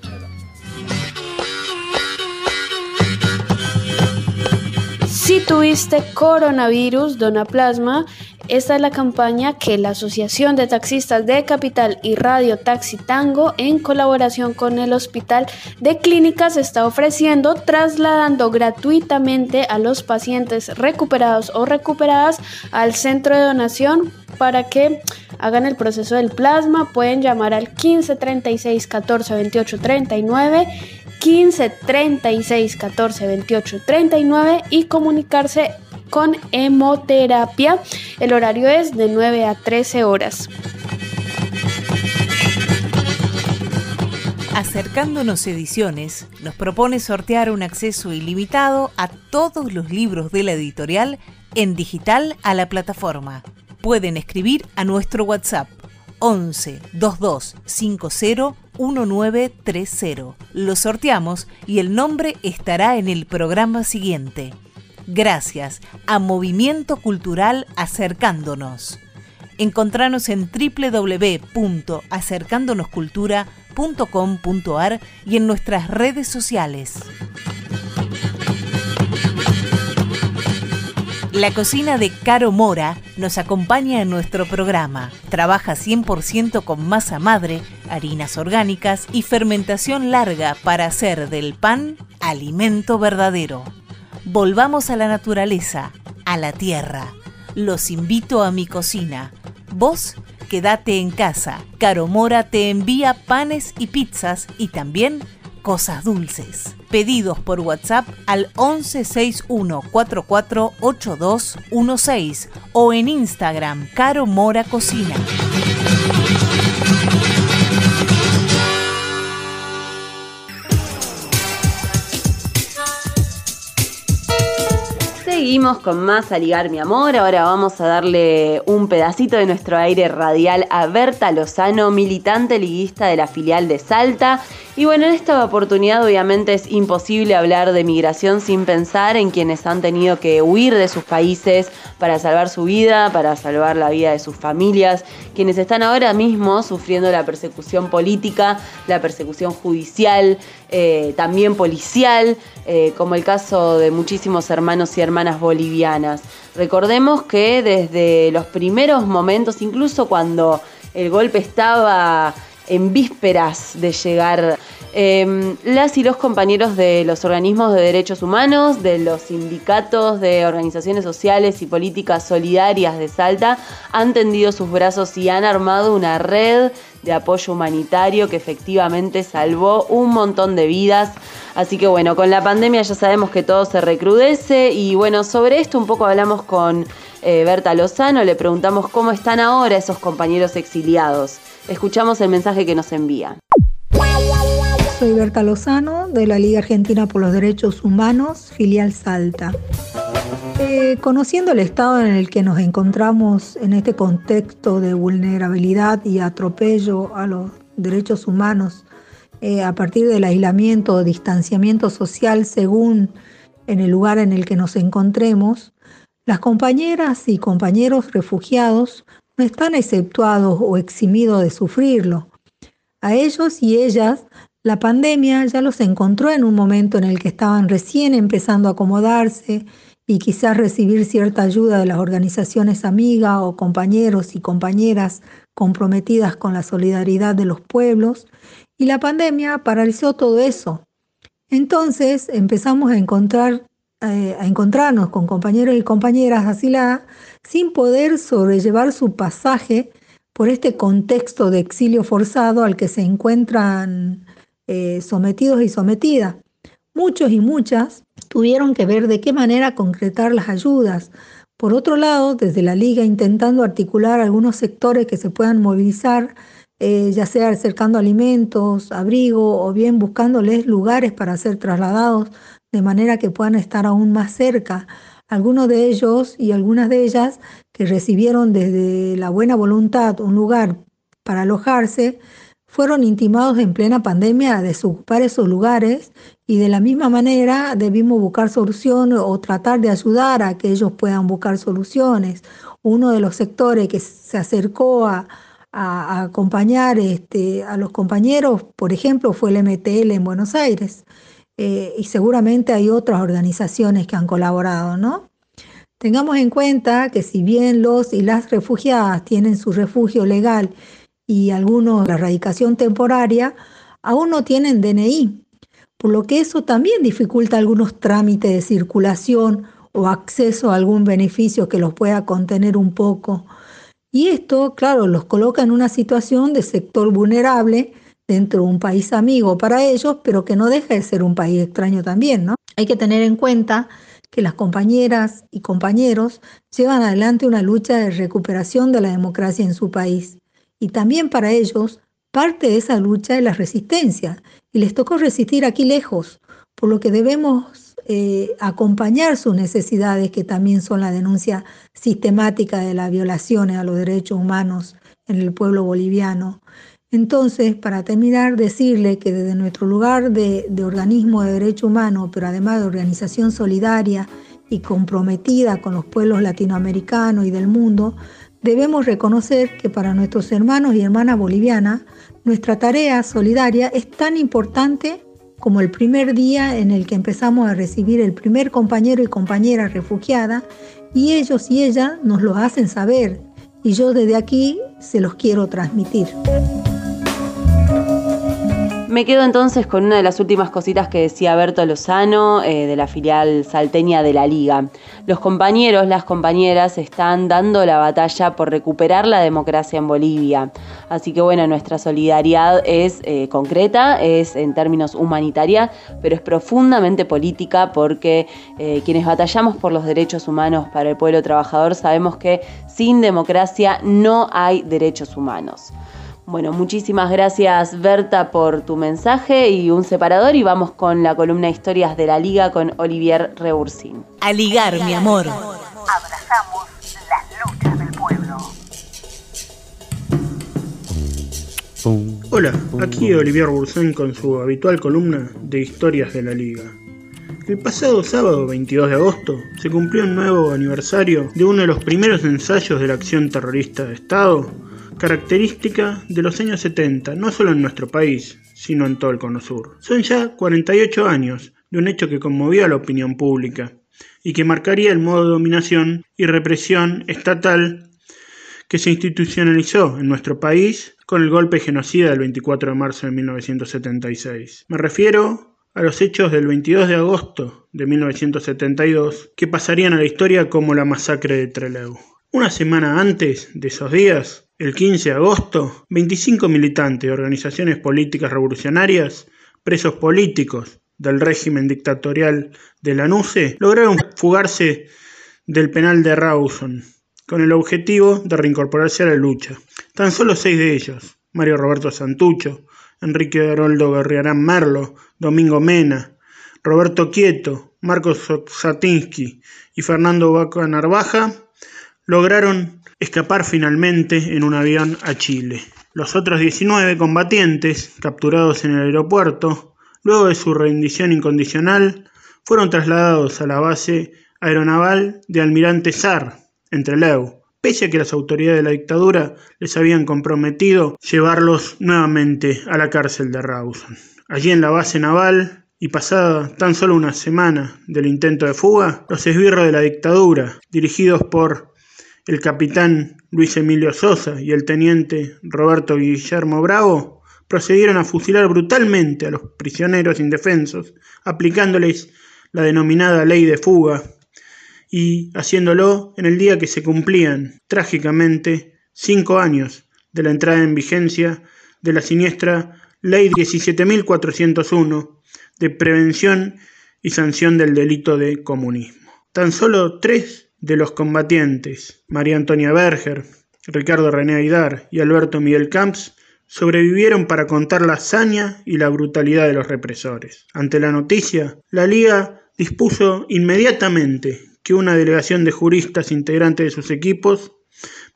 Speaker 3: Si tuviste coronavirus, dona plasma. Esta es la campaña que la Asociación de Taxistas de Capital y Radio Taxi Tango, en colaboración con el Hospital de Clínicas, está ofreciendo, trasladando gratuitamente a los pacientes recuperados o recuperadas al centro de donación para que hagan el proceso del plasma. Pueden llamar al 15 36 14 28 39 15 36 14 28 39 y comunicarse con hemoterapia. El horario es de 9 a 13 horas.
Speaker 1: Acercándonos Ediciones nos propone sortear un acceso ilimitado a todos los libros de la editorial en digital a la plataforma. Pueden escribir a nuestro WhatsApp 11 22 50 1930. Lo sorteamos y el nombre estará en el programa siguiente. Gracias a Movimiento Cultural Acercándonos. Encontranos en www.acercándonoscultura.com.ar y en nuestras redes sociales. La cocina de Caro Mora nos acompaña en nuestro programa. Trabaja 100% con masa madre, harinas orgánicas y fermentación larga para hacer del pan alimento verdadero. Volvamos a la naturaleza, a la tierra. Los invito a mi cocina. Vos quédate en casa. Caro Mora te envía panes y pizzas y también cosas dulces. Pedidos por WhatsApp al 1161448216 o en Instagram Caro Mora Cocina.
Speaker 2: Seguimos con más a ligar mi amor. Ahora vamos a darle un pedacito de nuestro aire radial a Berta Lozano, militante liguista de la filial de Salta. Y bueno, en esta oportunidad obviamente es imposible hablar de migración sin pensar en quienes han tenido que huir de sus países para salvar su vida, para salvar la vida de sus familias, quienes están ahora mismo sufriendo la persecución política, la persecución judicial, eh, también policial, eh, como el caso de muchísimos hermanos y hermanas bolivianas. Recordemos que desde los primeros momentos, incluso cuando el golpe estaba en vísperas de llegar eh, las y los compañeros de los organismos de derechos humanos, de los sindicatos de organizaciones sociales y políticas solidarias de Salta han tendido sus brazos y han armado una red de apoyo humanitario que efectivamente salvó un montón de vidas. Así que bueno, con la pandemia ya sabemos que todo se recrudece y bueno, sobre esto un poco hablamos con eh, Berta Lozano, le preguntamos cómo están ahora esos compañeros exiliados. Escuchamos el mensaje que nos envía.
Speaker 16: Soy Berta Lozano de la Liga Argentina por los Derechos Humanos, filial Salta. Eh, conociendo el estado en el que nos encontramos en este contexto de vulnerabilidad y atropello a los derechos humanos eh, a partir del aislamiento o distanciamiento social según en el lugar en el que nos encontremos, las compañeras y compañeros refugiados no están exceptuados o eximidos de sufrirlo. A ellos y ellas la pandemia ya los encontró en un momento en el que estaban recién empezando a acomodarse y quizás recibir cierta ayuda de las organizaciones amigas o compañeros y compañeras comprometidas con la solidaridad de los pueblos, y la pandemia paralizó todo eso. Entonces empezamos a encontrar eh, a encontrarnos con compañeros y compañeras asiladas sin poder sobrellevar su pasaje por este contexto de exilio forzado al que se encuentran eh, sometidos y sometidas. Muchos y muchas tuvieron que ver de qué manera concretar las ayudas. Por otro lado, desde la Liga intentando articular algunos sectores que se puedan movilizar, eh, ya sea acercando alimentos, abrigo o bien buscándoles lugares para ser trasladados de manera que puedan estar aún más cerca. Algunos de ellos y algunas de ellas que recibieron desde la buena voluntad un lugar para alojarse, fueron intimados en plena pandemia a desocupar esos lugares y de la misma manera debimos buscar soluciones o tratar de ayudar a que ellos puedan buscar soluciones. Uno de los sectores que se acercó a, acompañar este, a los compañeros, por ejemplo, fue el MTL en Buenos Aires. Eh, y seguramente hay otras organizaciones que han colaborado, ¿no? Tengamos en cuenta que si bien los y las refugiadas tienen su refugio legal y algunos la radicación temporaria, aún no tienen DNI, por lo que eso también dificulta algunos trámites de circulación o acceso a algún beneficio que los pueda contener un poco. Y esto, claro, los coloca en una situación de sector vulnerable dentro de un país amigo para ellos, pero que no deja de ser un país extraño también, ¿no? Hay que tener en cuenta que las compañeras y compañeros llevan adelante una lucha de recuperación de la democracia en su país. Y también para ellos, parte de esa lucha es la resistencia. Y les tocó resistir aquí lejos, por lo que debemos eh, acompañar sus necesidades, que también son la denuncia sistemática de las violaciones a los derechos humanos en el pueblo boliviano. Entonces, para terminar, decirle que desde nuestro lugar de, organismo de derecho humano, pero además de organización solidaria y comprometida con los pueblos latinoamericanos y del mundo, debemos reconocer que para nuestros hermanos y hermanas bolivianas, nuestra tarea solidaria es tan importante como el primer día en el que empezamos a recibir el primer compañero y compañera refugiada, y ellos y ellas nos lo hacen saber, y yo desde aquí se los quiero transmitir.
Speaker 2: Me quedo entonces con una de las últimas cositas que decía Berto Lozano eh, de la filial salteña de la Liga. Los compañeros, las compañeras están dando la batalla por recuperar la democracia en Bolivia. Así que bueno, nuestra solidaridad es eh, concreta, es en términos humanitarios, pero es profundamente política porque eh, quienes batallamos por los derechos humanos para el pueblo trabajador sabemos que sin democracia no hay derechos humanos. Bueno, muchísimas gracias Berta por tu mensaje y un separador y vamos con la columna Historias de la Liga con Olivier Rebursin.
Speaker 1: A ligar, mi amor. Abrazamos las luchas del pueblo.
Speaker 17: Hola, aquí Olivier Rebursin con su habitual columna de Historias de la Liga. El pasado sábado 22 de agosto se cumplió un nuevo aniversario de uno de los primeros ensayos de la acción terrorista de Estado característica de los años 70, no solo en nuestro país, sino en todo el Cono Sur. Son ya 48 años de un hecho que conmovió a la opinión pública y que marcaría el modo de dominación y represión estatal que se institucionalizó en nuestro país con el golpe genocida del 24 de marzo de 1976. Me refiero a los hechos del 22 de agosto de 1972 que pasarían a la historia como la masacre de Trelew. Una semana antes de esos días, el 15 de agosto, 25 militantes de organizaciones políticas revolucionarias, presos políticos del régimen dictatorial de la NUCE, lograron fugarse del penal de Rawson, con el objetivo de reincorporarse a la lucha. Tan solo seis de ellos, Mario Roberto Santucho, Enrique Haroldo Guerriarán Merlo, Domingo Mena, Roberto Quieto, Marcos Satinsky y Fernando Vaca Narvaja, lograron escapar finalmente en un avión a Chile. Los otros 19 combatientes, capturados en el aeropuerto, luego de su rendición incondicional, fueron trasladados a la base aeronaval de Almirante Sar, en Trelew, pese a que las autoridades de la dictadura les habían comprometido llevarlos nuevamente a la cárcel de Rawson. Allí en la base naval, y pasada tan solo una semana del intento de fuga, los esbirros de la dictadura, dirigidos por el capitán Luis Emilio Sosa y el teniente Roberto Guillermo Bravo, procedieron a fusilar brutalmente a los prisioneros indefensos, aplicándoles la denominada ley de fuga, y haciéndolo en el día que se cumplían, trágicamente, cinco años de la entrada en vigencia de la siniestra Ley 17.401 de prevención y sanción del delito de comunismo. Tan solo tres de los combatientes, María Antonia Berger, Ricardo René Aidar y Alberto Miguel Camps, sobrevivieron para contar la hazaña y la brutalidad de los represores. Ante la noticia, la Liga dispuso inmediatamente que una delegación de juristas integrantes de sus equipos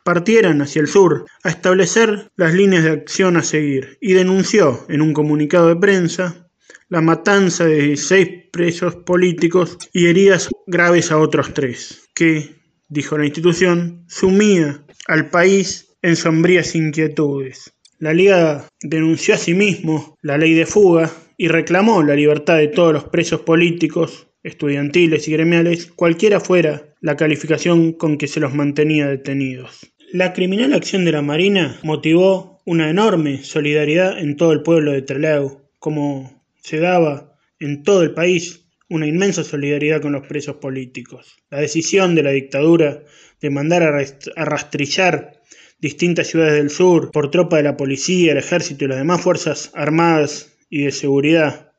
Speaker 17: partieran hacia el sur a establecer las líneas de acción a seguir y denunció en un comunicado de prensa la matanza de 16 presos políticos y heridas graves a otros tres, que, dijo la institución, sumía al país en sombrías inquietudes. La Liga denunció asimismo la ley de fuga y reclamó la libertad de todos los presos políticos estudiantiles y gremiales, cualquiera fuera la calificación con que se los mantenía detenidos. La criminal acción de la Marina motivó una enorme solidaridad en todo el pueblo de Trelew, como se daba en todo el país una inmensa solidaridad con los presos políticos. La decisión de la dictadura de mandar a rastrillar distintas ciudades del sur por tropa de la policía, el ejército y las demás fuerzas armadas y de seguridad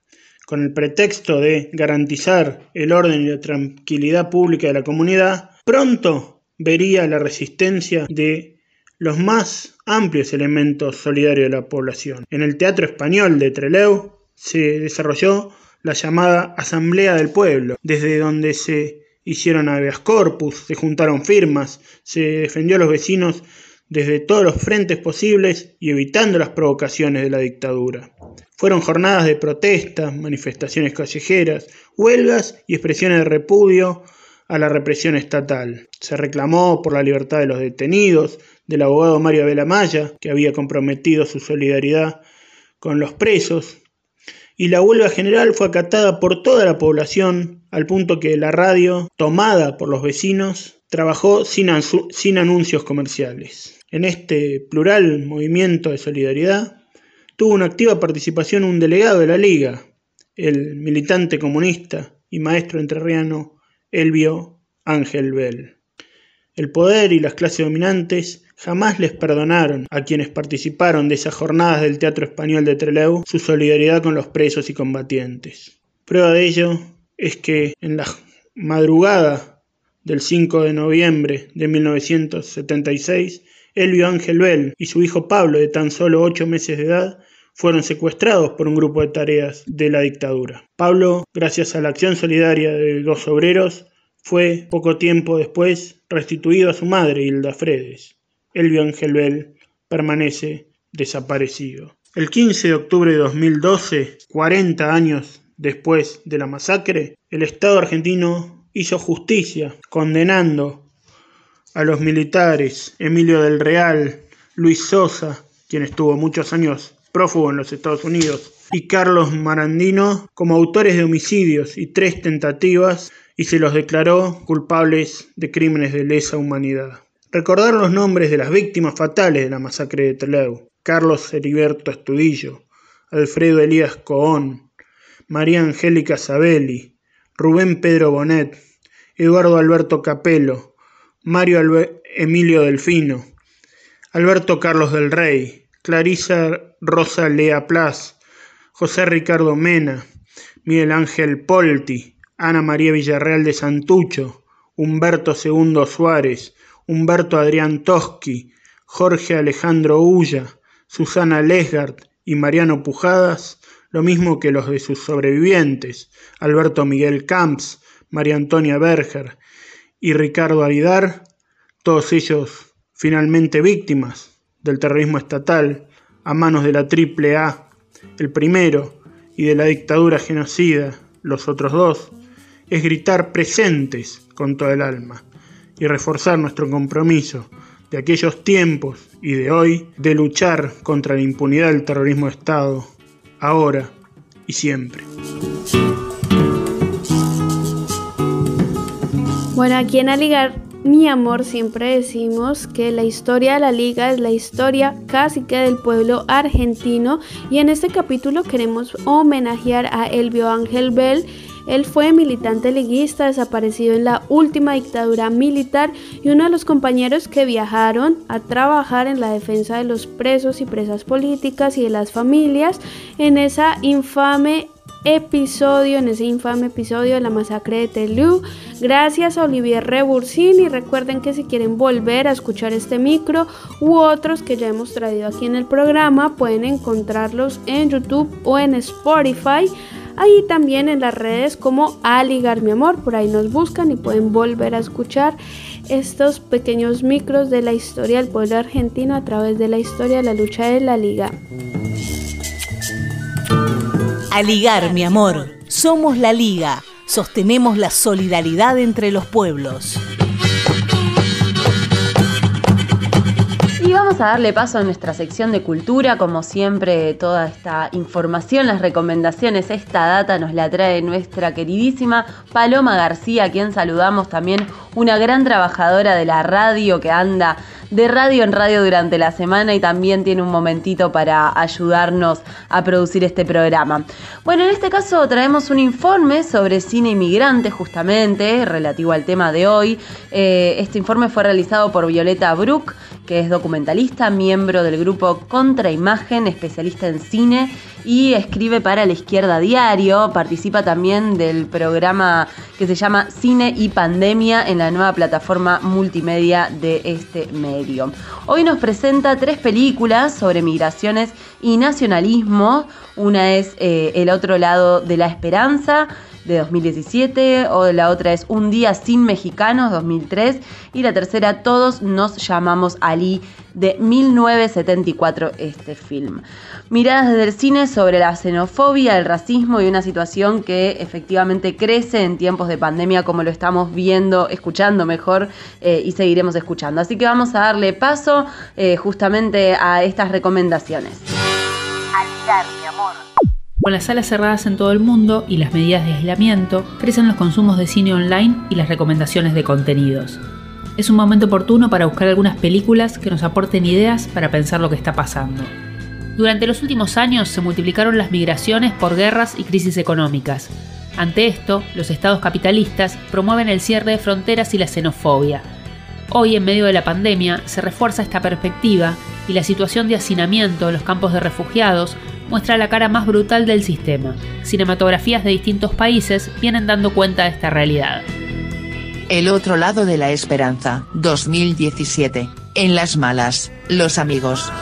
Speaker 17: con el pretexto de garantizar el orden y la tranquilidad pública de la comunidad, pronto vería la resistencia de los más amplios elementos solidarios de la población. En el Teatro Español de Trelew se desarrolló la llamada Asamblea del Pueblo, desde donde se hicieron habeas corpus, se juntaron firmas, se defendió a los vecinos desde todos los frentes posibles y evitando las provocaciones de la dictadura. Fueron jornadas de protesta, manifestaciones callejeras, huelgas y expresiones de repudio a la represión estatal. Se reclamó por la libertad de los detenidos, del abogado Mario Maya, que había comprometido su solidaridad con los presos, y la huelga general fue acatada por toda la población, al punto que la radio, tomada por los vecinos, trabajó sin, anuncios comerciales. En este plural movimiento de solidaridad, tuvo una activa participación un delegado de la Liga, el militante comunista y maestro entrerriano Elvio Ángel Bell. El poder y las clases dominantes jamás les perdonaron a quienes participaron de esas jornadas del Teatro Español de Trelew su solidaridad con los presos y combatientes. Prueba de ello es que en la madrugada del 5 de noviembre de 1976, Elvio Ángel Bell y su hijo Pablo, de tan solo ocho meses de edad, fueron secuestrados por un grupo de tareas de la dictadura. Pablo, gracias a la acción solidaria de dos obreros, fue poco tiempo después restituido a su madre, Hilda Fredes. Elvio Ángel Bell permanece desaparecido. El 15 de octubre de 2012, 40 años después de la masacre, el Estado argentino hizo justicia condenando a los militares Emilio del Real, Luis Sosa, quien estuvo muchos años prófugo en los Estados Unidos, y Carlos Marandino como autores de homicidios y tres tentativas y se los declaró culpables de crímenes de lesa humanidad. Recordar los nombres de las víctimas fatales de la masacre de Trelew. Carlos Heriberto Estudillo, Alfredo Elías Cohón, María Angélica Sabelli, Rubén Pedro Bonet, Eduardo Alberto Capelo, Mario Emilio Delfino, Alberto Carlos del Rey, Clarisa Rosa Lea Plas, José Ricardo Mena, Miguel Ángel Polti, Ana María Villarreal de Santucho, Humberto II Suárez, Humberto Adrián Toschi, Jorge Alejandro Ulla, Susana Lesgard y Mariano Pujadas, lo mismo que los de sus sobrevivientes, Alberto Miguel Camps, María Antonia Berger y Ricardo Aridar, todos ellos finalmente víctimas del terrorismo estatal a manos de la AAA, el primero, y de la dictadura genocida, los otros dos, es gritar presentes con todo el alma y reforzar nuestro compromiso de aquellos tiempos y de hoy de luchar contra la impunidad del terrorismo de Estado, ahora y siempre.
Speaker 3: Bueno, aquí en Aligar mi amor, siempre decimos que la historia de la liga es la historia casi que del pueblo argentino y en este capítulo queremos homenajear a Elvio Ángel Bell. Él fue militante liguista desaparecido en la última dictadura militar y uno de los compañeros que viajaron a trabajar en la defensa de los presos y presas políticas y de las familias en esa infame episodio, en ese infame episodio de la masacre de Telú. Gracias a Olivier Rebursin y recuerden que si quieren volver a escuchar este micro u otros que ya hemos traído aquí en el programa, pueden encontrarlos en YouTube o en Spotify. Ahí también en las redes como Aligar mi amor, por ahí nos buscan y pueden volver a escuchar estos pequeños micros de la historia del pueblo argentino a través de la historia de la lucha de la liga.
Speaker 1: A ligar, mi amor. Somos la Liga. Sostenemos la solidaridad entre los pueblos.
Speaker 2: Vamos a darle paso a nuestra sección de cultura. Como siempre, toda esta información, las recomendaciones, esta data nos la trae nuestra queridísima Paloma García, a quien saludamos también, una gran trabajadora de la radio que anda de radio en radio durante la semana y también tiene un momentito para ayudarnos a producir este programa. Bueno, en este caso traemos un informe sobre cine inmigrante justamente, relativo al tema de hoy. Eh, este informe fue realizado por Violeta Brook, que es documentalista, miembro del grupo Contraimagen, especialista en cine y escribe para La Izquierda Diario. Participa también del programa que se llama Cine y Pandemia en la nueva plataforma multimedia de este medio. Hoy nos presenta tres películas sobre migraciones y nacionalismo. Una es eh, El otro lado de la esperanza de 2017, o la otra es Un día sin mexicanos 2003 y la tercera Todos nos llamamos Ali de 1974 este film. Miradas desde el cine sobre la xenofobia, el racismo y una situación que efectivamente crece en tiempos de pandemia como lo estamos viendo, escuchando mejor eh, y seguiremos escuchando. Así que vamos a darle paso eh, justamente a estas recomendaciones.
Speaker 18: mi amor. Con las salas cerradas en todo el mundo y las medidas de aislamiento, crecen los consumos de cine online y las recomendaciones de contenidos. Es un momento oportuno para buscar algunas películas que nos aporten ideas para pensar lo que está pasando. Durante los últimos años se multiplicaron las migraciones por guerras y crisis económicas. Ante esto, los estados capitalistas promueven el cierre de fronteras y la xenofobia. Hoy, en medio de la pandemia, se refuerza esta perspectiva y la situación de hacinamiento en los campos de refugiados muestra la cara más brutal del sistema. Cinematografías de distintos países vienen dando cuenta de esta realidad.
Speaker 19: El otro lado de la esperanza, 2017. En las malas, los amigos.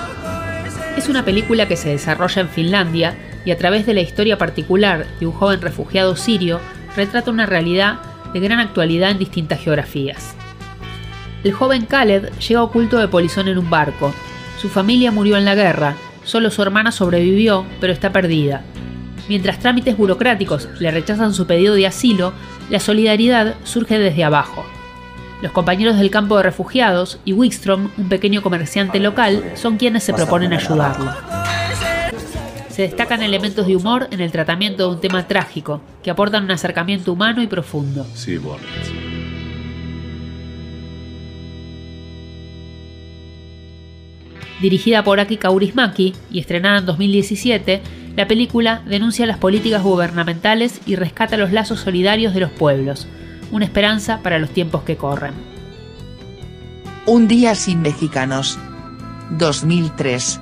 Speaker 18: Es una película que se desarrolla en Finlandia y a través de la historia particular de un joven refugiado sirio retrata una realidad de gran actualidad en distintas geografías. El joven Khaled llega oculto de polizón en un barco. Su familia murió en la guerra Solo su hermana sobrevivió, pero está perdida. Mientras trámites burocráticos le rechazan su pedido de asilo, la solidaridad surge desde abajo. Los compañeros del campo de refugiados y Wickstrom, un pequeño comerciante local, son quienes se proponen ayudarlo. Se destacan elementos de humor en el tratamiento de un tema trágico, que aportan un acercamiento humano y profundo. Dirigida por Aki Kaurismäki y estrenada en 2017, la película denuncia las políticas gubernamentales y rescata los lazos solidarios de los pueblos, una esperanza para los tiempos que corren.
Speaker 19: Un día sin mexicanos. 2003.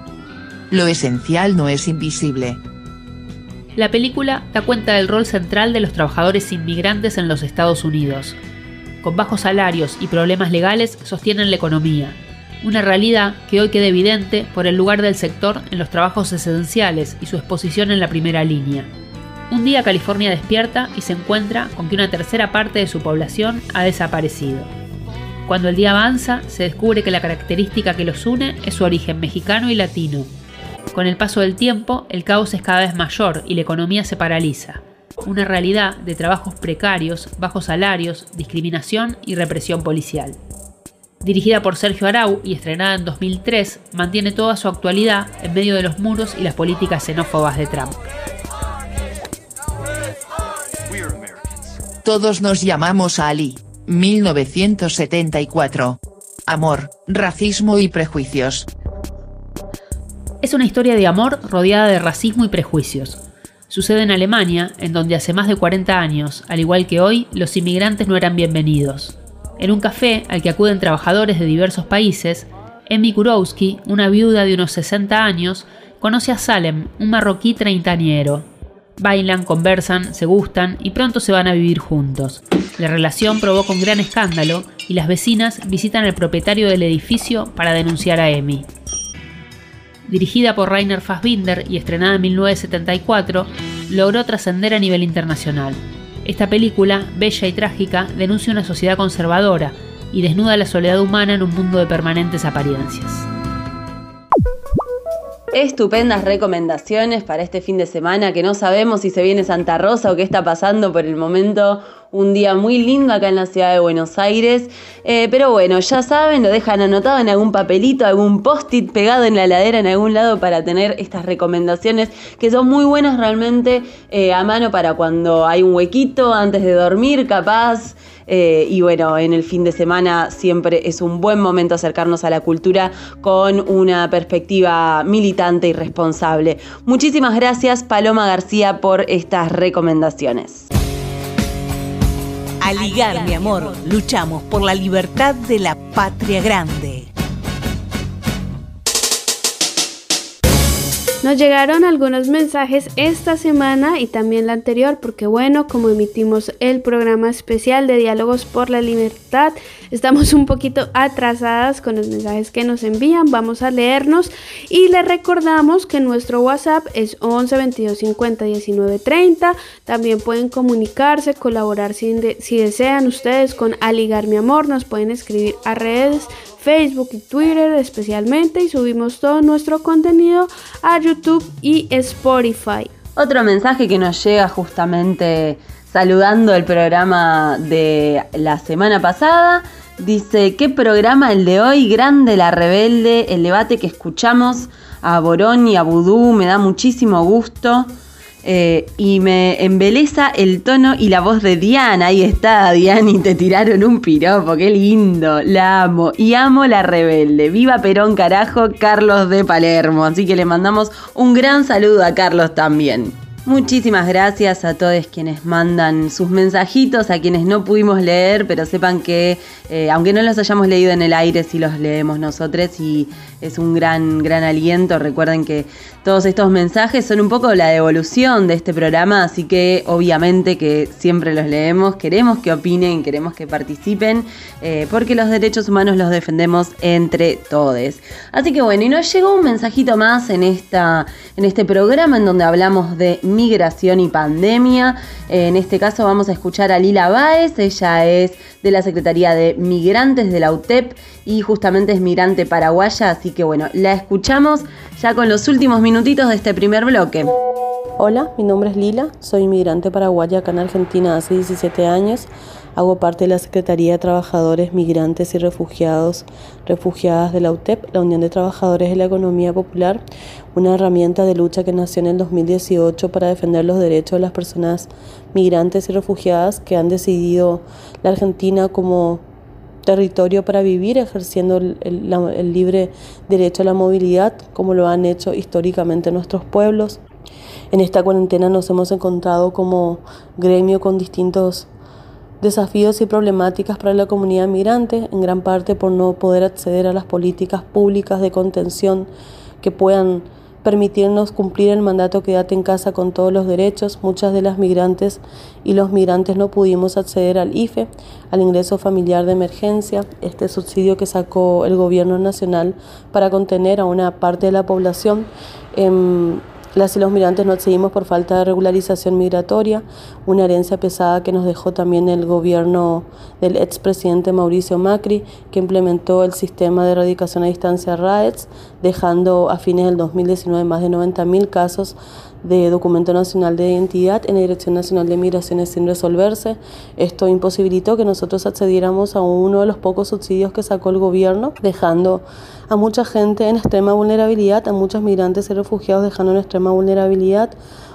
Speaker 19: Lo esencial no es invisible.
Speaker 18: La película da cuenta del rol central de los trabajadores inmigrantes en los Estados Unidos. Con bajos salarios y problemas legales sostienen la economía, una realidad que hoy queda evidente por el lugar del sector en los trabajos esenciales y su exposición en la primera línea. Un día California despierta y se encuentra con que una tercera parte de su población ha desaparecido. Cuando el día avanza, se descubre que la característica que los une es su origen mexicano y latino. Con el paso del tiempo, el caos es cada vez mayor y la economía se paraliza. Una realidad de trabajos precarios, bajos salarios, discriminación y represión policial. Dirigida por Sergio Arau y estrenada en 2003, mantiene toda su actualidad en medio de los muros y las políticas xenófobas de Trump.
Speaker 19: Todos nos llamamos Ali. 1974. Amor, racismo y prejuicios.
Speaker 18: Es una historia de amor rodeada de racismo y prejuicios. Sucede en Alemania, en donde hace más de 40 años, al igual que hoy, los inmigrantes no eran bienvenidos. En un café al que acuden trabajadores de diversos países, Emmy Kurowski, una viuda de unos 60 años, conoce a Salem, un marroquí treintañero. Bailan, conversan, se gustan y pronto se van a vivir juntos. La relación provoca un gran escándalo y las vecinas visitan al propietario del edificio para denunciar a Emmy. Dirigida por Rainer Fassbinder y estrenada en 1974, logró trascender a nivel internacional. Esta película, bella y trágica, denuncia una sociedad conservadora y desnuda la soledad humana en un mundo de permanentes apariencias.
Speaker 2: Estupendas recomendaciones para este fin de semana que no sabemos si se viene Santa Rosa o qué está pasando por el momento. Un día muy lindo acá en la ciudad de Buenos Aires. Eh, pero bueno, ya saben, lo dejan anotado en algún papelito, algún post-it pegado en la ladera en algún lado para tener estas recomendaciones que son muy buenas realmente eh, a mano para cuando hay un huequito antes de dormir, capaz. Eh, y bueno, en el fin de semana siempre es un buen momento acercarnos a la cultura con una perspectiva militante y responsable. Muchísimas gracias Paloma García por estas recomendaciones.
Speaker 1: A ligar, mi amor, luchamos por la libertad de la patria grande.
Speaker 3: Nos llegaron algunos mensajes esta semana y también la anterior, porque bueno, como emitimos el programa especial de Diálogos por la Libertad, estamos un poquito atrasadas con los mensajes que nos envían. Vamos a leernos y les recordamos que nuestro WhatsApp es 11 22 50 19 30. También pueden comunicarse, colaborar si, si desean ustedes con Aligar Mi Amor. Nos pueden escribir a redes Facebook y Twitter especialmente y subimos todo nuestro contenido a YouTube y Spotify.
Speaker 2: Otro mensaje que nos llega justamente saludando el programa de la semana pasada. Dice, ¿qué programa el de hoy? Grande la rebelde, el debate que escuchamos a Borón y a Vudú, me da muchísimo gusto. Eh, y me embeleza el tono y la voz de Diana. Ahí está, Diana, y te tiraron un piropo, qué lindo. La amo. Y amo la rebelde. Viva Perón, carajo, Carlos de Palermo. Así que le mandamos un gran saludo a Carlos también. Muchísimas gracias a todos quienes mandan sus mensajitos, a quienes no pudimos leer, pero sepan que eh, aunque no los hayamos leído en el aire, sí los leemos nosotros y es un gran, gran aliento. Recuerden que todos estos mensajes son un poco la devolución de este programa, así que obviamente que siempre los leemos, queremos que opinen, queremos que participen, eh, porque los derechos humanos los defendemos entre todos. Así que bueno, y nos llegó un mensajito más en, esta, en este programa en donde hablamos de migración y pandemia. En este caso vamos a escuchar a Lila Báez, ella es de la Secretaría de Migrantes de la UTEP y justamente es migrante paraguaya, así que bueno, la escuchamos ya con los últimos minutitos de este primer bloque.
Speaker 20: Hola, mi nombre es Lila, soy inmigrante paraguaya acá en Argentina hace 17 años. Hago parte de la Secretaría de Trabajadores, Migrantes y Refugiados, Refugiadas de la UTEP, la Unión de Trabajadores de la Economía Popular, una herramienta de lucha que nació en el 2018 para defender los derechos de las personas migrantes y refugiadas que han decidido la Argentina como territorio para vivir, ejerciendo el, libre derecho a la movilidad, como lo han hecho históricamente nuestros pueblos. En esta cuarentena nos hemos encontrado como gremio con distintos desafíos y problemáticas para la comunidad migrante, en gran parte por no poder acceder a las políticas públicas de contención que puedan permitirnos cumplir el mandato Quédate en casa con todos los derechos. Muchas de las migrantes y los migrantes no pudimos acceder al IFE, al ingreso familiar de emergencia, este subsidio que sacó el gobierno nacional para contener a una parte de la población. Em, las y los migrantes no accedimos por falta de regularización migratoria, una herencia pesada que nos dejó también el gobierno del expresidente Mauricio Macri, que implementó el sistema de erradicación a distancia RAETS, dejando a fines del 2019 más de 90.000 casos de documento nacional de identidad en la Dirección Nacional de Migraciones sin resolverse. Esto imposibilitó que nosotros accediéramos a uno de los pocos subsidios que sacó el gobierno, dejando a mucha gente en extrema vulnerabilidad, a muchos migrantes y refugiados dejando en extrema vulnerabilidad.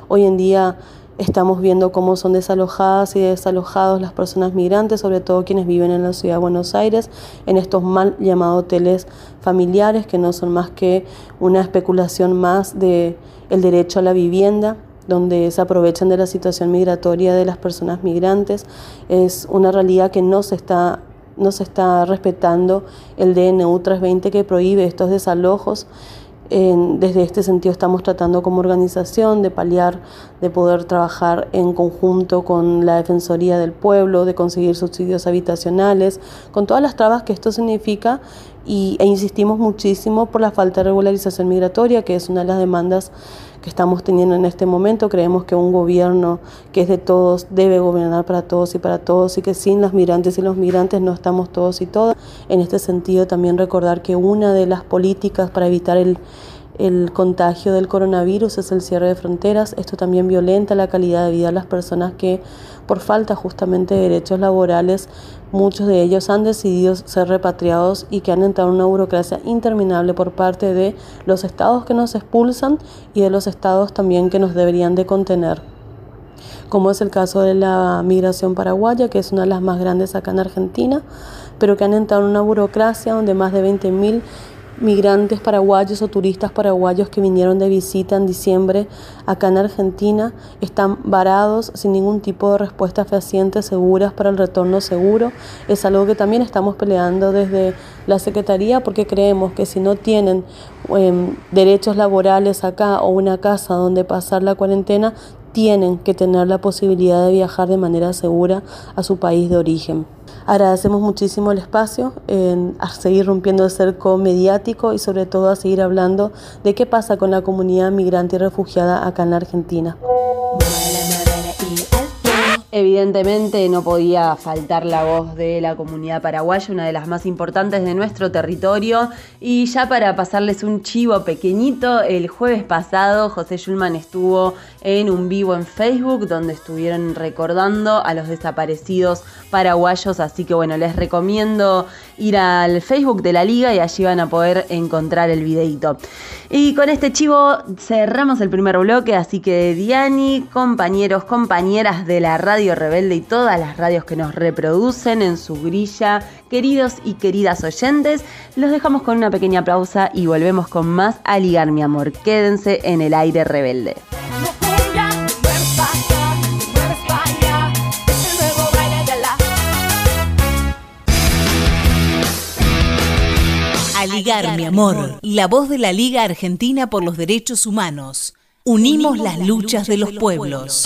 Speaker 20: Hoy en día estamos viendo cómo son desalojadas y desalojados las personas migrantes, sobre todo quienes viven en la ciudad de Buenos Aires, en estos mal llamados hoteles familiares que no son más que una especulación más de el derecho a la vivienda donde se aprovechan de la situación migratoria de las personas migrantes. Es una realidad que no se está no se está respetando el DNU 320 que prohíbe estos desalojos. desde este sentido estamos tratando como organización de paliar, de poder trabajar en conjunto con la Defensoría del Pueblo, de conseguir subsidios habitacionales, con todas las trabas que esto significa y, e insistimos muchísimo por la falta de regularización migratoria, que es una de las demandas que estamos teniendo en este momento. Creemos que un gobierno que es de todos debe gobernar para todos y para todos y que sin las migrantes y los migrantes no estamos todos y todas. En este sentido también recordar que una de las políticas para evitar el, el contagio del coronavirus es el cierre de fronteras. Esto también violenta la calidad de vida de las personas que por falta justamente de derechos laborales Muchos de ellos han decidido ser repatriados y que han entrado en una burocracia interminable por parte de los estados que nos expulsan y de los estados también que nos deberían de contener. Como es el caso de la migración paraguaya, que es una de las más grandes acá en Argentina, pero que han entrado en una burocracia donde más de 20.000 migrantes paraguayos o turistas paraguayos que vinieron de visita en diciembre acá en Argentina están varados sin ningún tipo de respuesta fehaciente seguras para el retorno seguro. Es algo que también estamos peleando desde la Secretaría porque creemos que si no tienen em, derechos laborales acá o una casa donde pasar la cuarentena, tienen que tener la posibilidad de viajar de manera segura a su país de origen. Agradecemos muchísimo el espacio, a seguir rompiendo el cerco mediático y sobre todo a seguir hablando de qué pasa con la comunidad migrante y refugiada acá en la Argentina.
Speaker 2: Evidentemente no podía faltar la voz de la comunidad paraguaya, una de las más importantes de nuestro territorio. Y ya para pasarles un chivo pequeñito, el jueves pasado José Schulman estuvo en un vivo en Facebook donde estuvieron recordando a los desaparecidos paraguayos. Así que bueno, les recomiendo ir al Facebook de la liga y allí van a poder encontrar el videito. Y con este chivo cerramos el primer bloque, así que Diani, compañeros, compañeras de la radio Rebelde y todas las radios que nos reproducen en su grilla, queridos y queridas oyentes, los dejamos con una pequeña pausa y volvemos con más a ligar mi amor. Quédense en el aire rebelde.
Speaker 1: A ligar mi amor, la voz de la Liga Argentina por los Derechos Humanos. Unimos las luchas de los pueblos.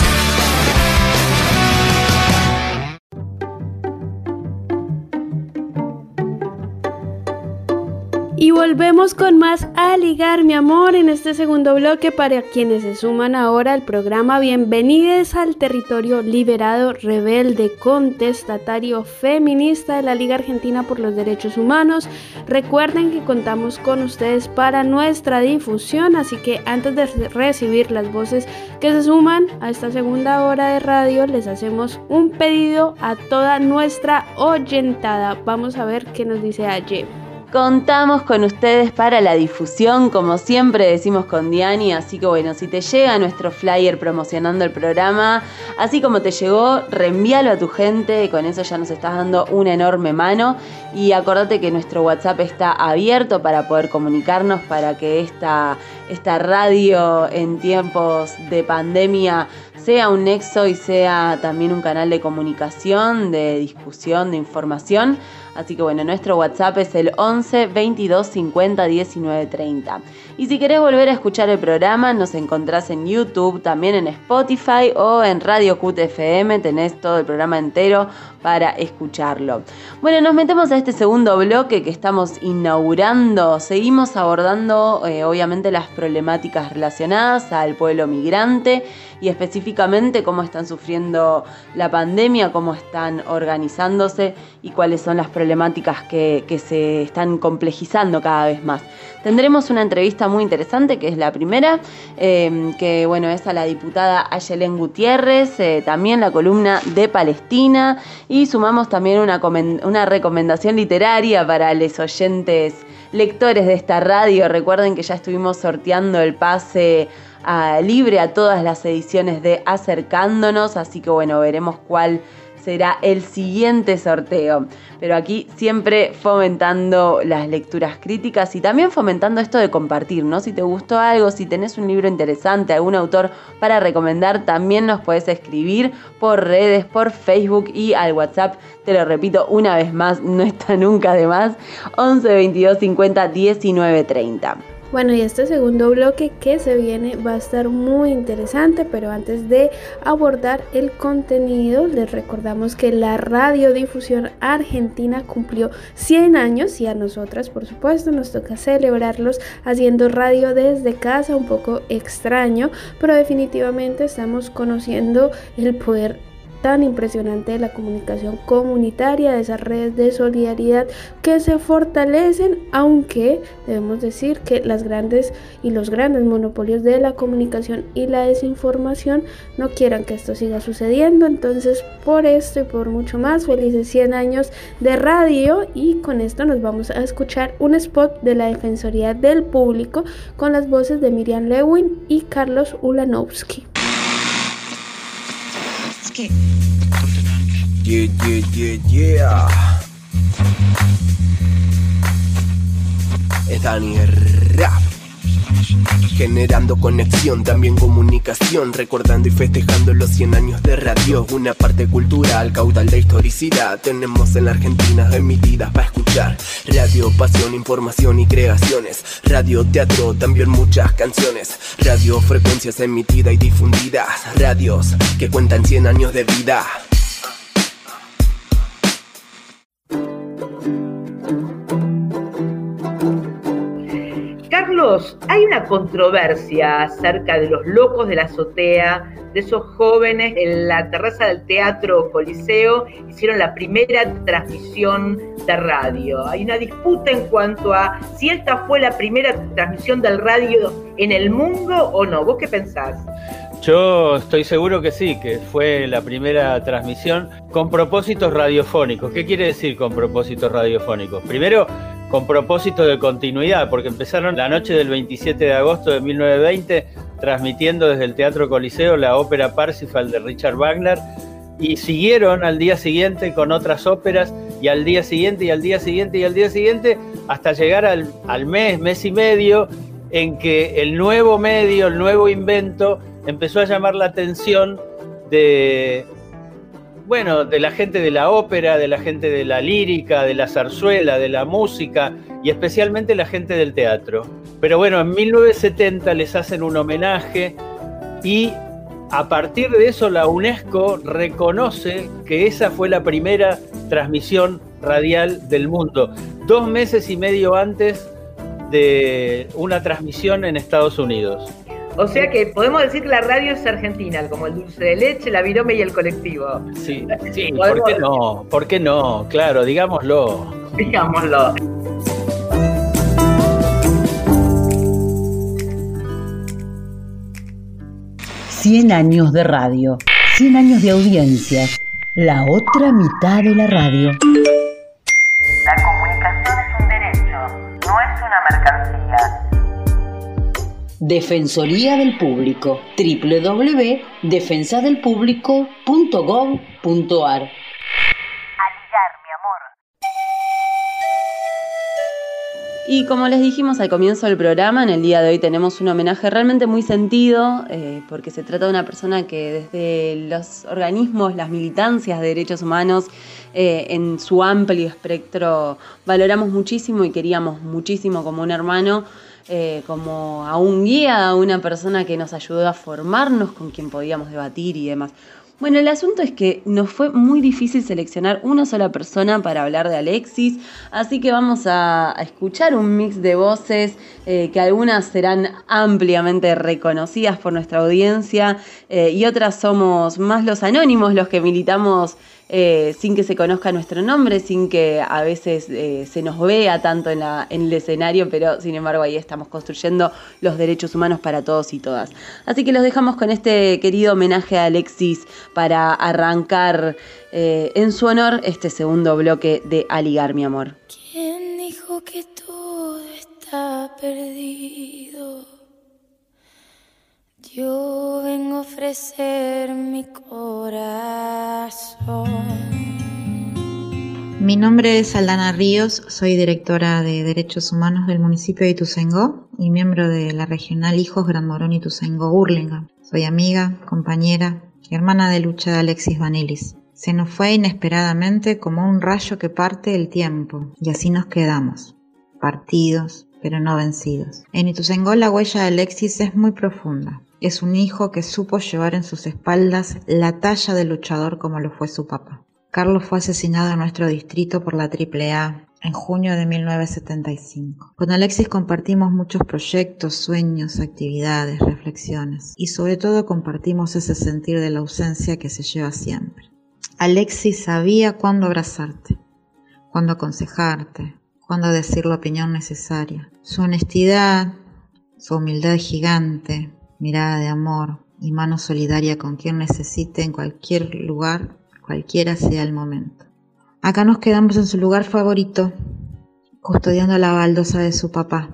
Speaker 3: Volvemos con más a ligar mi amor en este segundo bloque para quienes se suman ahora al programa. Bienvenidos al territorio liberado, rebelde, contestatario, feminista de la Liga Argentina por los Derechos Humanos. Recuerden que contamos con ustedes para nuestra difusión, así que antes de recibir las voces que se suman a esta segunda hora de radio, les hacemos un pedido a toda nuestra oyentada. Vamos a ver qué nos dice Aye.
Speaker 2: Contamos con ustedes para la difusión, como siempre decimos con Diani, así que bueno, si te llega nuestro flyer promocionando el programa, así como te llegó, reenvíalo a tu gente, con eso ya nos estás dando una enorme mano y acordate que nuestro WhatsApp está abierto para poder comunicarnos, para que esta, esta radio en tiempos de pandemia sea un nexo y sea también un canal de comunicación, de discusión, de información. Así que bueno, nuestro WhatsApp es el 11 22 50 19 30. Y si querés volver a escuchar el programa, nos encontrás en YouTube, también en Spotify o en Radio Cut FM. Tenés todo el programa entero para escucharlo. Bueno, nos metemos a este segundo bloque que estamos inaugurando. Seguimos abordando, eh, obviamente, las problemáticas relacionadas al pueblo migrante y específicamente cómo están sufriendo la pandemia, cómo están organizándose y cuáles son las problemáticas que, que se están complejizando cada vez más. Tendremos una entrevista muy interesante, que es la primera, eh, que bueno, es a la diputada Ayelen Gutiérrez, eh, también la columna de Palestina, y sumamos también una, una recomendación literaria para los oyentes lectores de esta radio. Recuerden que ya estuvimos sorteando el pase libre a todas las ediciones de Acercándonos, así que bueno, veremos cuál será el siguiente sorteo. Pero aquí siempre fomentando las lecturas críticas y también fomentando esto de compartir, ¿no? Si te gustó algo, si tenés un libro interesante, algún autor para recomendar, también nos puedes escribir por redes, por Facebook y al WhatsApp. Te lo repito una vez más, no está nunca de más. 11 22 50 19 30.
Speaker 3: Bueno, y este segundo bloque que se viene va a estar muy interesante, pero antes de abordar el contenido, les recordamos que la radiodifusión argentina cumplió 100 años y a nosotras, por supuesto, nos toca celebrarlos haciendo radio desde casa, un poco extraño, pero definitivamente estamos conociendo el poder tan impresionante de la comunicación comunitaria, de esas redes de solidaridad que se fortalecen, aunque debemos decir que las grandes y los grandes monopolios de la comunicación y la desinformación no quieran que esto siga sucediendo. Entonces, por esto y por mucho más, felices 100 años de radio y con esto nos vamos a escuchar un spot de la Defensoría del Público con las voces de Miriam Lewin y Carlos Ulanowski. Okay.
Speaker 21: Yeah, yeah, yeah, yeah. It's on your rap. Generando conexión, también comunicación, recordando y festejando los 100 años de radio. Una parte cultural, caudal de historicidad. Tenemos en la Argentina emitidas para escuchar. Radio, pasión, información y creaciones. Radio, teatro, también muchas canciones. Radio, frecuencias emitidas y difundidas. Radios que cuentan 100 años de vida.
Speaker 22: Hay una controversia acerca de los locos de la azotea, de esos jóvenes en la terraza del Teatro Coliseo, hicieron la primera transmisión de radio. Hay una disputa en cuanto a si esta fue la primera transmisión del radio en el mundo o no. ¿Vos qué pensás?
Speaker 23: Yo estoy seguro que sí, que fue la primera transmisión con propósitos radiofónicos. ¿Qué quiere decir con propósitos radiofónicos? Primero, con propósito de continuidad, porque empezaron la noche del 27 de agosto de 1920 transmitiendo desde el Teatro Coliseo la ópera Parsifal de Richard Wagner y siguieron al día siguiente con otras óperas y al día siguiente y al día siguiente y al día siguiente hasta llegar al, al mes, mes y medio en que el nuevo medio, el nuevo invento empezó a llamar la atención de bueno, de la gente de la ópera, de la gente de la lírica, de la zarzuela, de la música y especialmente la gente del teatro. Pero bueno, en 1970 les hacen un homenaje y a partir de eso la UNESCO reconoce que esa fue la primera transmisión radial del mundo, dos meses y medio antes de una transmisión en Estados Unidos.
Speaker 22: O sea que podemos decir que la radio es argentina, como el dulce de leche, la virome y el colectivo.
Speaker 23: Sí, sí, ¿por qué no? ¿Por qué no? Claro, digámoslo.
Speaker 22: Digámoslo.
Speaker 24: Cien años de radio, 100 años de audiencia, la otra mitad de la radio. Defensoría del Público. www.defensadelpublico.gov.ar
Speaker 2: Y como les dijimos al comienzo del programa, en el día de hoy tenemos un homenaje realmente muy sentido, eh, porque se trata de una persona que desde los organismos, las militancias de derechos humanos, eh, en su amplio espectro, valoramos muchísimo y queríamos muchísimo como un hermano. Eh, como a un guía, a una persona que nos ayudó a formarnos, con quien podíamos debatir y demás. Bueno, el asunto es que nos fue muy difícil seleccionar una sola persona para hablar de Alexis, así que vamos a, escuchar un mix de voces eh, que algunas serán ampliamente reconocidas por nuestra audiencia eh, y otras somos más los anónimos, los que militamos eh, sin que se conozca nuestro nombre, sin que a veces eh, se nos vea tanto en, el escenario, pero sin embargo ahí estamos construyendo los derechos humanos para todos y todas. Así que los dejamos con este querido homenaje a Alexis para arrancar eh, en su honor este segundo bloque de Aligar, mi amor.
Speaker 25: ¿Quién dijo que todo está perdido? Yo vengo a ofrecer mi corazón.
Speaker 26: Mi nombre es Aldana Ríos, soy directora de Derechos Humanos del municipio de Ituzaingó y miembro de la regional Hijos Gran Morón Ituzaingó Urlinga. Soy amiga, compañera y hermana de lucha de Alexis Vanilis. Se nos fue inesperadamente como un rayo que parte el tiempo y así nos quedamos, partidos, pero no vencidos. En Ituzaingó la huella de Alexis es muy profunda. Es un hijo que supo llevar en sus espaldas la talla de luchador como lo fue su papá. Carlos fue asesinado en nuestro distrito por la AAA en junio de 1975. Con Alexis compartimos muchos proyectos, sueños, actividades, reflexiones y sobre todo compartimos ese sentir de la ausencia que se lleva siempre. Alexis sabía cuándo abrazarte, cuándo aconsejarte, cuándo decir la opinión necesaria. Su honestidad, su humildad gigante, mirada de amor y mano solidaria con quien necesite en cualquier lugar, cualquiera sea el momento. Acá nos quedamos en su lugar favorito, custodiando la baldosa de su papá,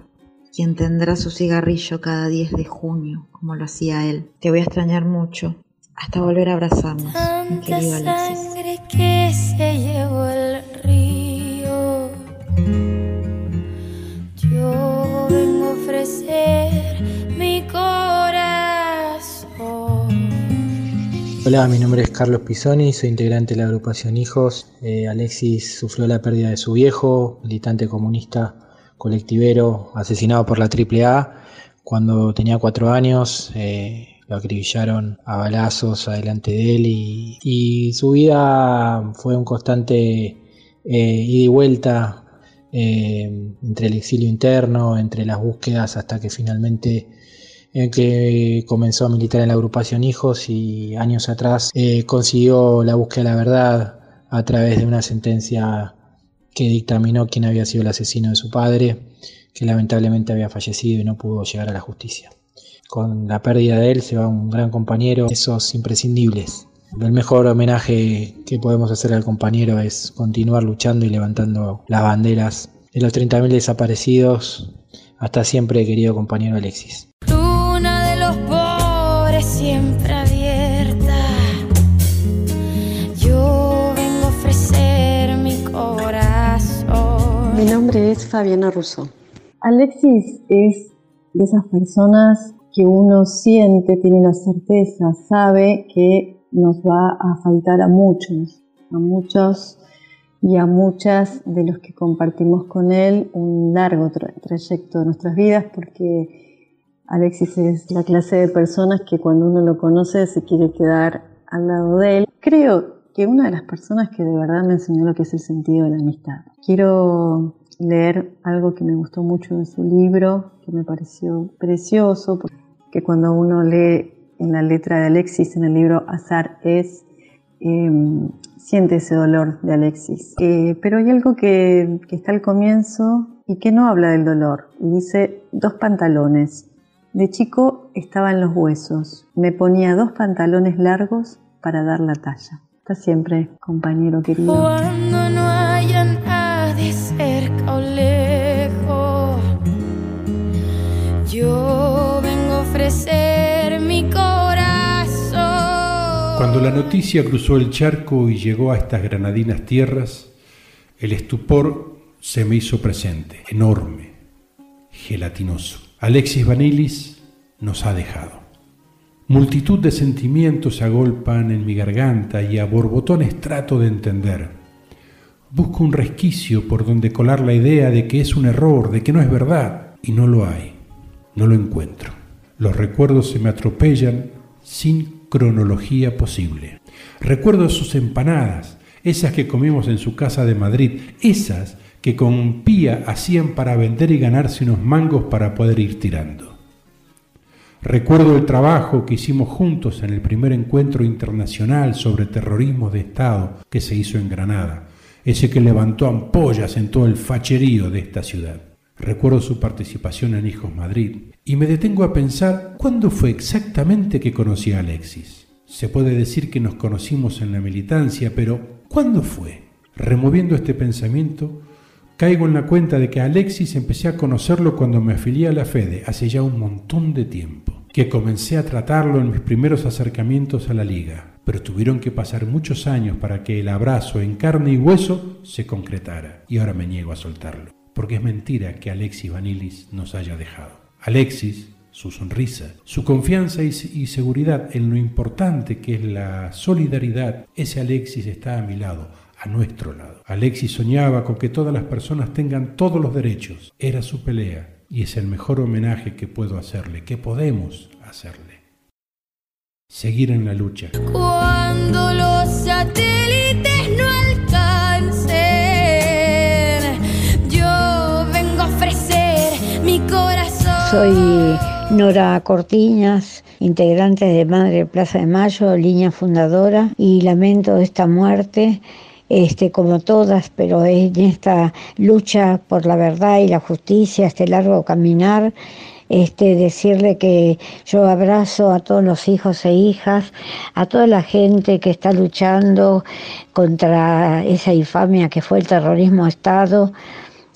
Speaker 26: quien tendrá su cigarrillo cada 10 de junio, como lo hacía él. Te voy a extrañar mucho, hasta volver a abrazarnos, mi querido Alexis.
Speaker 25: que se llevó el río. Yo vengo a ofrecer
Speaker 27: Hola, mi nombre es Carlos Pisoni, soy integrante de la agrupación Hijos. Eh, Alexis sufrió la pérdida de su viejo, militante comunista, colectivero, asesinado por la AAA cuando tenía cuatro años. Eh, lo acribillaron a balazos adelante de él y, su vida fue un constante eh, ida y vuelta entre el exilio interno, entre las búsquedas, hasta que finalmente eh, que comenzó a militar en la agrupación Hijos y años atrás eh, consiguió la búsqueda de la verdad a través de una sentencia que dictaminó quién había sido el asesino de su padre, que lamentablemente había fallecido y no pudo llegar a la justicia. Con la pérdida de él se va un gran compañero, esos imprescindibles. El mejor homenaje que podemos hacer al compañero es continuar luchando y levantando las banderas de los 30.000 desaparecidos. Hasta siempre, querido compañero Alexis.
Speaker 25: Siempre abierta. Yo vengo a ofrecer mi corazón.
Speaker 28: Mi nombre es Fabiana Russo. Alexis es de esas personas que uno siente, tiene la certeza, sabe que nos va a faltar a muchos, a muchos y a muchas de los que compartimos con él un largo tra trayecto de nuestras vidas, porque Alexis es la clase de personas que cuando uno lo conoce se quiere quedar al lado de él. Creo que una de las personas que de verdad me enseñó lo que es el sentido de la amistad. Quiero leer algo que me gustó mucho de su libro, que me pareció precioso, que cuando uno lee en la letra de Alexis en el libro Azar es, eh, siente ese dolor de Alexis. Eh, pero hay algo que, que está al comienzo y que no habla del dolor. Y dice dos pantalones. De chico estaba en los huesos. Me ponía dos pantalones largos para dar la talla. Hasta siempre, compañero querido.
Speaker 25: Cuando no haya nadie cerca o lejos, yo vengo a ofrecer mi corazón.
Speaker 29: Cuando la noticia cruzó el charco y llegó a estas granadinas tierras, el estupor se me hizo presente, enorme, gelatinoso. Alexis Vanilis nos ha dejado. Multitud de sentimientos se agolpan en mi garganta y a borbotones trato de entender. Busco un resquicio por donde colar la idea de que es un error, de que no es verdad, y no lo hay. No lo encuentro. Los recuerdos se me atropellan sin cronología posible. Recuerdo sus empanadas, esas que comimos en su casa de Madrid, esas que con Pía hacían para vender y ganarse unos mangos para poder ir tirando. Recuerdo el trabajo que hicimos juntos en el primer encuentro internacional sobre terrorismo de Estado que se hizo en Granada, ese que levantó ampollas en todo el facherío de esta ciudad. Recuerdo su participación en Hijos Madrid y me detengo a pensar cuándo fue exactamente que conocí a Alexis. Se puede decir que nos conocimos en la militancia, pero ¿cuándo fue? Removiendo este pensamiento, caigo en la cuenta de que Alexis empecé a conocerlo cuando me afilié a la FEDE, hace ya un montón de tiempo, que comencé a tratarlo en mis primeros acercamientos a la liga, pero tuvieron que pasar muchos años para que el abrazo en carne y hueso se concretara, y ahora me niego a soltarlo porque es mentira que Alexis Vanilis nos haya dejado. Alexis, su sonrisa, su confianza y, seguridad en lo importante que es la solidaridad, ese Alexis está a mi lado, a nuestro lado. Alexis soñaba con que todas las personas tengan todos los derechos. Era su pelea y es el mejor homenaje que puedo hacerle, que podemos hacerle. Seguir en la lucha.
Speaker 25: Cuando los satélites no
Speaker 30: Soy Nora Cortiñas, integrante de Madre Plaza de Mayo, línea fundadora, y lamento esta muerte. Este, como todas, pero en esta lucha por la verdad y la justicia, este largo caminar, este, decirle que yo abrazo a todos los hijos e hijas, a toda la gente que está luchando contra esa infamia que fue el terrorismo Estado,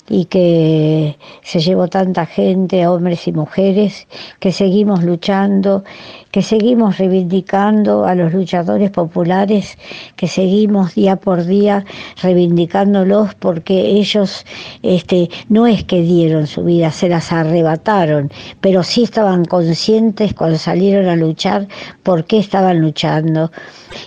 Speaker 30: y que se llevó tanta gente, hombres y mujeres, que seguimos luchando, que seguimos reivindicando a los luchadores populares, que seguimos día por día reivindicándolos porque ellos este, no es que dieron su vida, se las arrebataron, pero sí estaban conscientes cuando salieron a luchar por qué estaban luchando.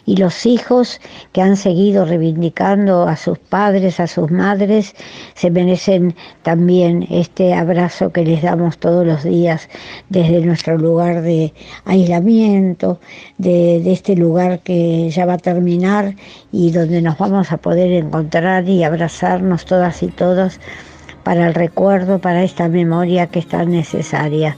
Speaker 30: Y los hijos que han seguido reivindicando a sus padres, a sus madres, se merecen también este abrazo que les damos todos los días desde nuestro lugar de aislamiento, de, este lugar que ya va a terminar y donde nos vamos a poder encontrar y abrazarnos todas y todos para el recuerdo, para esta memoria que es tan necesaria.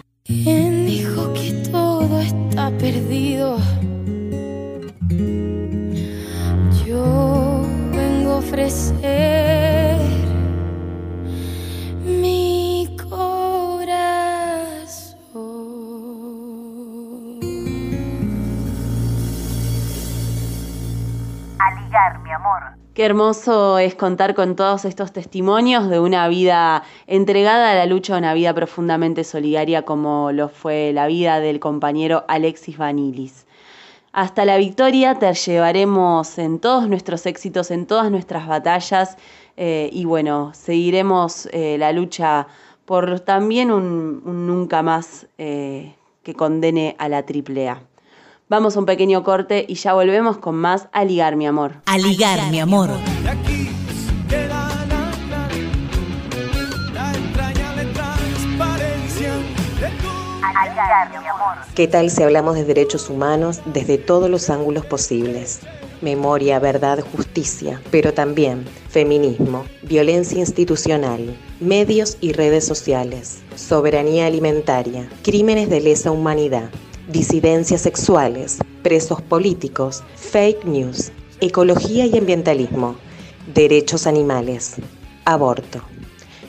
Speaker 25: Yo vengo a ofrecer Mi
Speaker 31: amor.
Speaker 2: Qué hermoso es contar con todos estos testimonios de una vida entregada a la lucha, una vida profundamente solidaria como lo fue la vida del compañero Alexis Vanilis. Hasta la victoria te llevaremos en todos nuestros éxitos, en todas nuestras batallas eh, y bueno, seguiremos eh, la lucha por también un, nunca más eh, que condene a la AAA. Vamos a un pequeño corte y ya volvemos con más A ligar mi amor.
Speaker 1: A ligar mi amor.
Speaker 32: ¿Qué tal si hablamos de derechos humanos desde todos los ángulos posibles? Memoria, verdad, justicia, pero también feminismo, violencia institucional, medios y redes sociales, soberanía alimentaria, crímenes de lesa humanidad, disidencias sexuales, presos políticos, fake news, ecología y ambientalismo, derechos animales, aborto.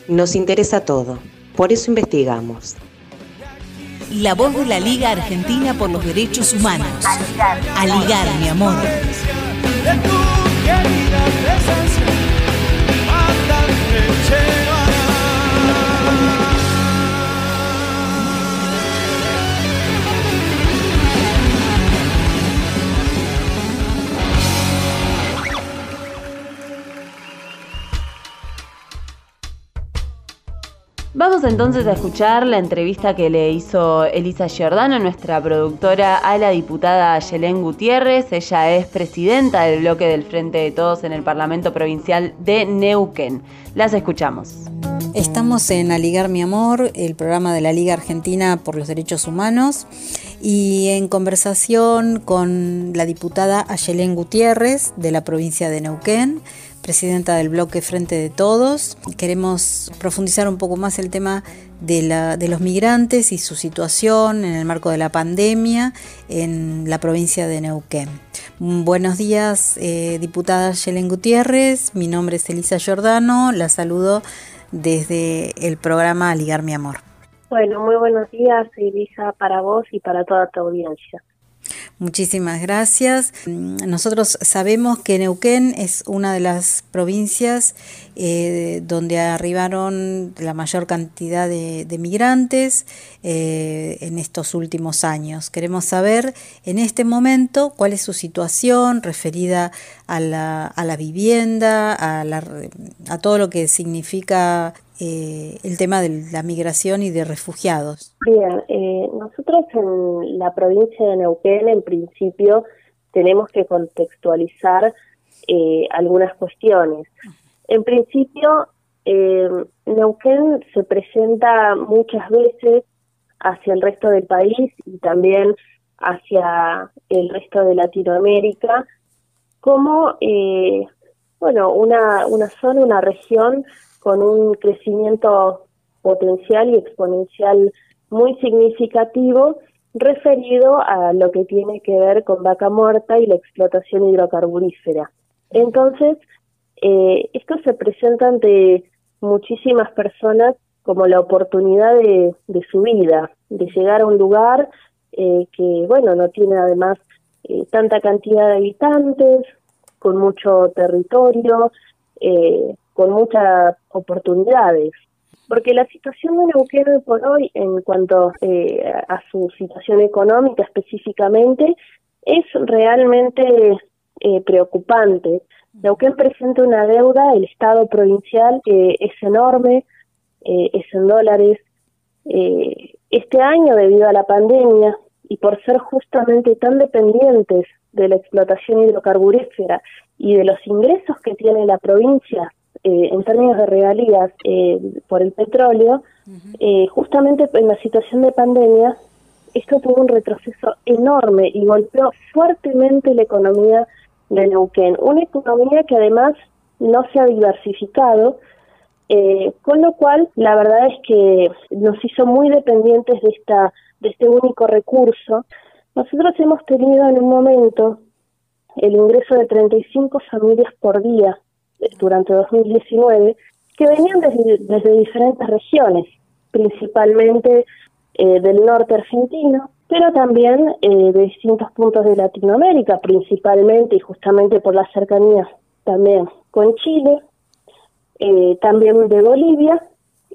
Speaker 32: Nos interesa todo, por eso investigamos
Speaker 1: la voz de la Liga Argentina por los Derechos Humanos. A ligar, mi amor.
Speaker 2: Vamos entonces a escuchar la entrevista que le hizo Elisa Giordano, nuestra productora, a la diputada Yelén Gutiérrez. Ella es presidenta del bloque del Frente de Todos en el Parlamento Provincial de Neuquén. Las escuchamos.
Speaker 14: Estamos en Aligar Mi Amor, el programa de la Liga Argentina por los Derechos Humanos, y en conversación con la diputada Ayelén Gutiérrez de la provincia de Neuquén presidenta del bloque Frente de Todos. Queremos profundizar un poco más el tema de, los migrantes y su situación en el marco de la pandemia en la provincia de Neuquén. Buenos días, eh, diputada Yelen Gutiérrez. Mi nombre es Elisa Giordano. La saludo desde el programa Ligar Mi Amor.
Speaker 33: Bueno, muy buenos días, Elisa, para vos y para toda tu audiencia.
Speaker 14: Muchísimas gracias. Nosotros sabemos que Neuquén es una de las provincias eh, donde arribaron la mayor cantidad de, migrantes eh, en estos últimos años. Queremos saber en este momento cuál es su situación referida a la, a la vivienda, a, la, a todo lo que significa eh, el tema de la migración y de refugiados.
Speaker 33: Bien, eh, nosotros en la provincia de Neuquén, en principio, tenemos que contextualizar eh, algunas cuestiones. En principio, Neuquén se presenta muchas veces hacia el resto del país y también hacia el resto de Latinoamérica como bueno una, una zona, una región con un crecimiento potencial y exponencial muy significativo referido a lo que tiene que ver con vaca muerta y la explotación hidrocarburífera. Entonces, eh, esto se presenta ante muchísimas personas como la oportunidad de, su vida, de llegar a un lugar eh, que, bueno, no tiene además eh, tanta cantidad de habitantes, con mucho territorio, eh, con muchas oportunidades. Porque la situación de Neuquén por hoy, en cuanto a su situación económica específicamente, es realmente preocupante. Neuquén presenta una deuda, el Estado provincial, que es enorme, eh, es en dólares. este año, debido a la pandemia y por ser justamente tan dependientes de la explotación hidrocarburífera y de los ingresos que tiene la provincia eh, en términos de regalías eh, por el petróleo, eh, justamente en la situación de pandemia, esto tuvo un retroceso enorme y golpeó fuertemente la economía de Neuquén. Una economía que además no se ha diversificado, con lo cual la verdad es que nos hizo muy dependientes de, esta, de este único recurso. Nosotros hemos tenido en un momento el ingreso de 35 familias por día durante 2019 que venían desde, diferentes regiones, principalmente eh, del norte argentino, pero también eh, de distintos puntos de Latinoamérica, principalmente y justamente por la cercanía también con Chile, eh, también de Bolivia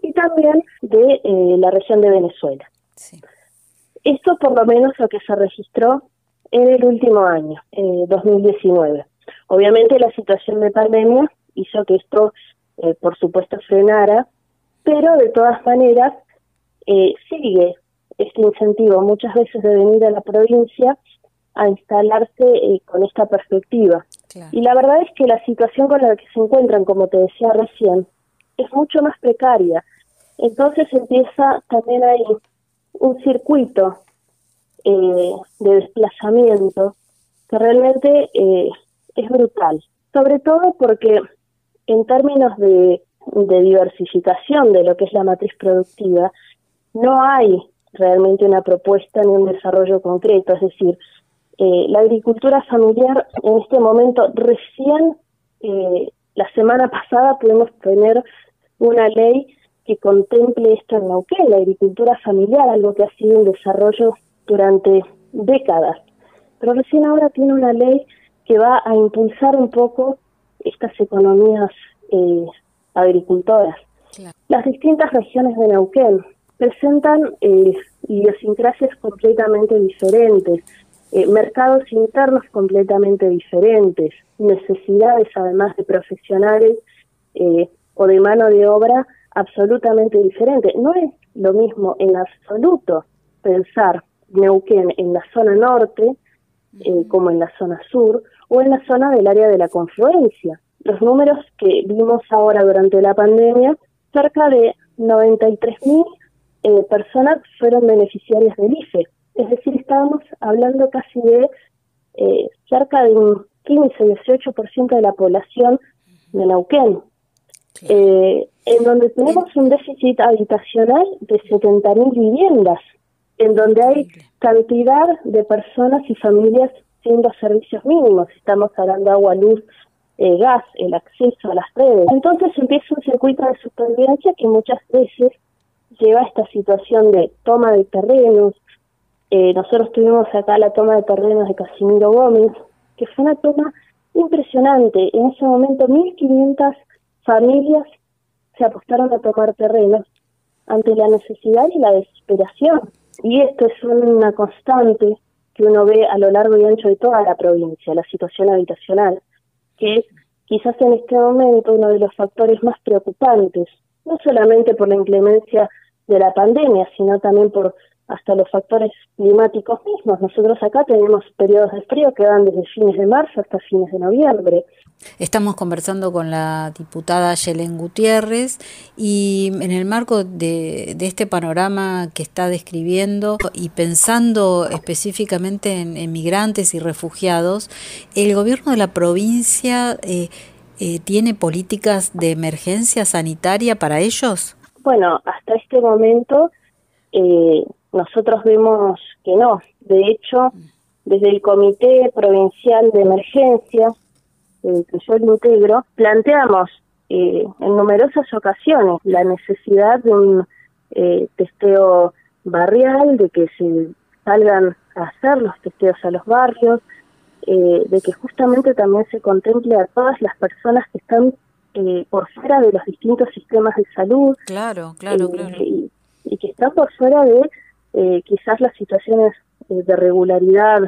Speaker 33: y también de la región de Venezuela. Esto por lo menos lo que se registró en el último año, en 2019. Obviamente la situación de pandemia hizo que esto, eh, por supuesto, frenara, pero de todas maneras eh, sigue este incentivo muchas veces de venir a la provincia a instalarse eh, con esta perspectiva. Y la verdad es que la situación con la que se encuentran, como te decía recién, es mucho más precaria. Entonces empieza también ahí un circuito de desplazamiento que realmente es brutal. Sobre todo porque en términos de, diversificación de lo que es la matriz productiva, no hay realmente una propuesta ni un desarrollo concreto. Es decir, eh, la agricultura familiar en este momento recién, eh, la semana pasada pudimos tener una ley que contemple esto en Neuquén, la agricultura familiar, algo que ha sido un desarrollo durante décadas. Pero recién ahora tiene una ley que va a impulsar un poco estas economías eh, agricultoras. Las distintas regiones de Neuquén presentan eh, idiosincrasias completamente diferentes, eh, mercados internos completamente diferentes, necesidades además de profesionales eh, o de mano de obra absolutamente diferente. No es lo mismo en absoluto pensar Neuquén en la zona norte eh, como en la zona sur o en la zona del área de la confluencia. Los números que vimos ahora durante la pandemia, cerca de 93.000 eh, personas fueron beneficiarias del IFE. Es decir, estábamos hablando casi de eh, cerca de un 15-18% de la población de Neuquén, eh, en donde tenemos un déficit habitacional de 70.000 viviendas, en donde hay cantidad de personas y familias sin los servicios mínimos. Estamos hablando de agua, luz, eh, gas, el acceso a las redes. Entonces empieza un circuito de supervivencia que muchas veces lleva a esta situación de toma de terrenos. Eh, nosotros tuvimos acá la toma de terrenos de Casimiro Gómez, que fue una toma impresionante. En ese momento 1.500 familias se apostaron a tomar terrenos ante la necesidad y la desesperación. Y esto es una constante que uno ve a lo largo y ancho de toda la provincia, la situación habitacional, que es quizás en este momento uno de los factores más preocupantes, no solamente por la inclemencia de la pandemia, sino también por hasta los factores climáticos mismos. Nosotros acá tenemos periodos de frío que van desde fines de marzo hasta fines de noviembre.
Speaker 34: Estamos conversando con la diputada Yelen Gutiérrez y en el marco de, este panorama que está describiendo y pensando específicamente en, migrantes y refugiados, el gobierno de la provincia eh, eh, tiene políticas de emergencia sanitaria para ellos.
Speaker 33: Bueno, hasta este momento eh, nosotros vemos que no. De hecho, desde el Comité Provincial de Emergencia, eh, que yo lo integro, planteamos eh, en numerosas ocasiones la necesidad de un eh, testeo barrial, de que se salgan a hacer los testeos a los barrios, de que justamente también se contemple a todas las personas que están por fuera de los distintos sistemas de salud.
Speaker 34: Claro, claro, claro.
Speaker 33: y que están por fuera de eh, quizás las situaciones eh, de regularidad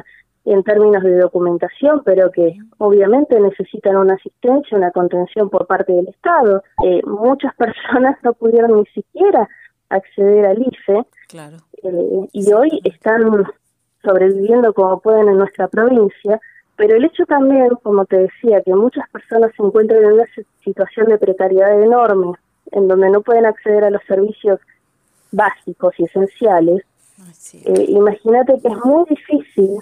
Speaker 33: en términos de documentación, pero que obviamente necesitan una asistencia, una contención por parte del Estado. Eh, muchas personas no pudieron ni siquiera acceder al IFE y hoy están sobreviviendo como pueden en nuestra provincia, pero el hecho también, como te decía, que muchas personas se encuentran en una situación de precariedad enorme, en donde no pueden acceder a los servicios básicos y esenciales, eh, imagínate que es muy difícil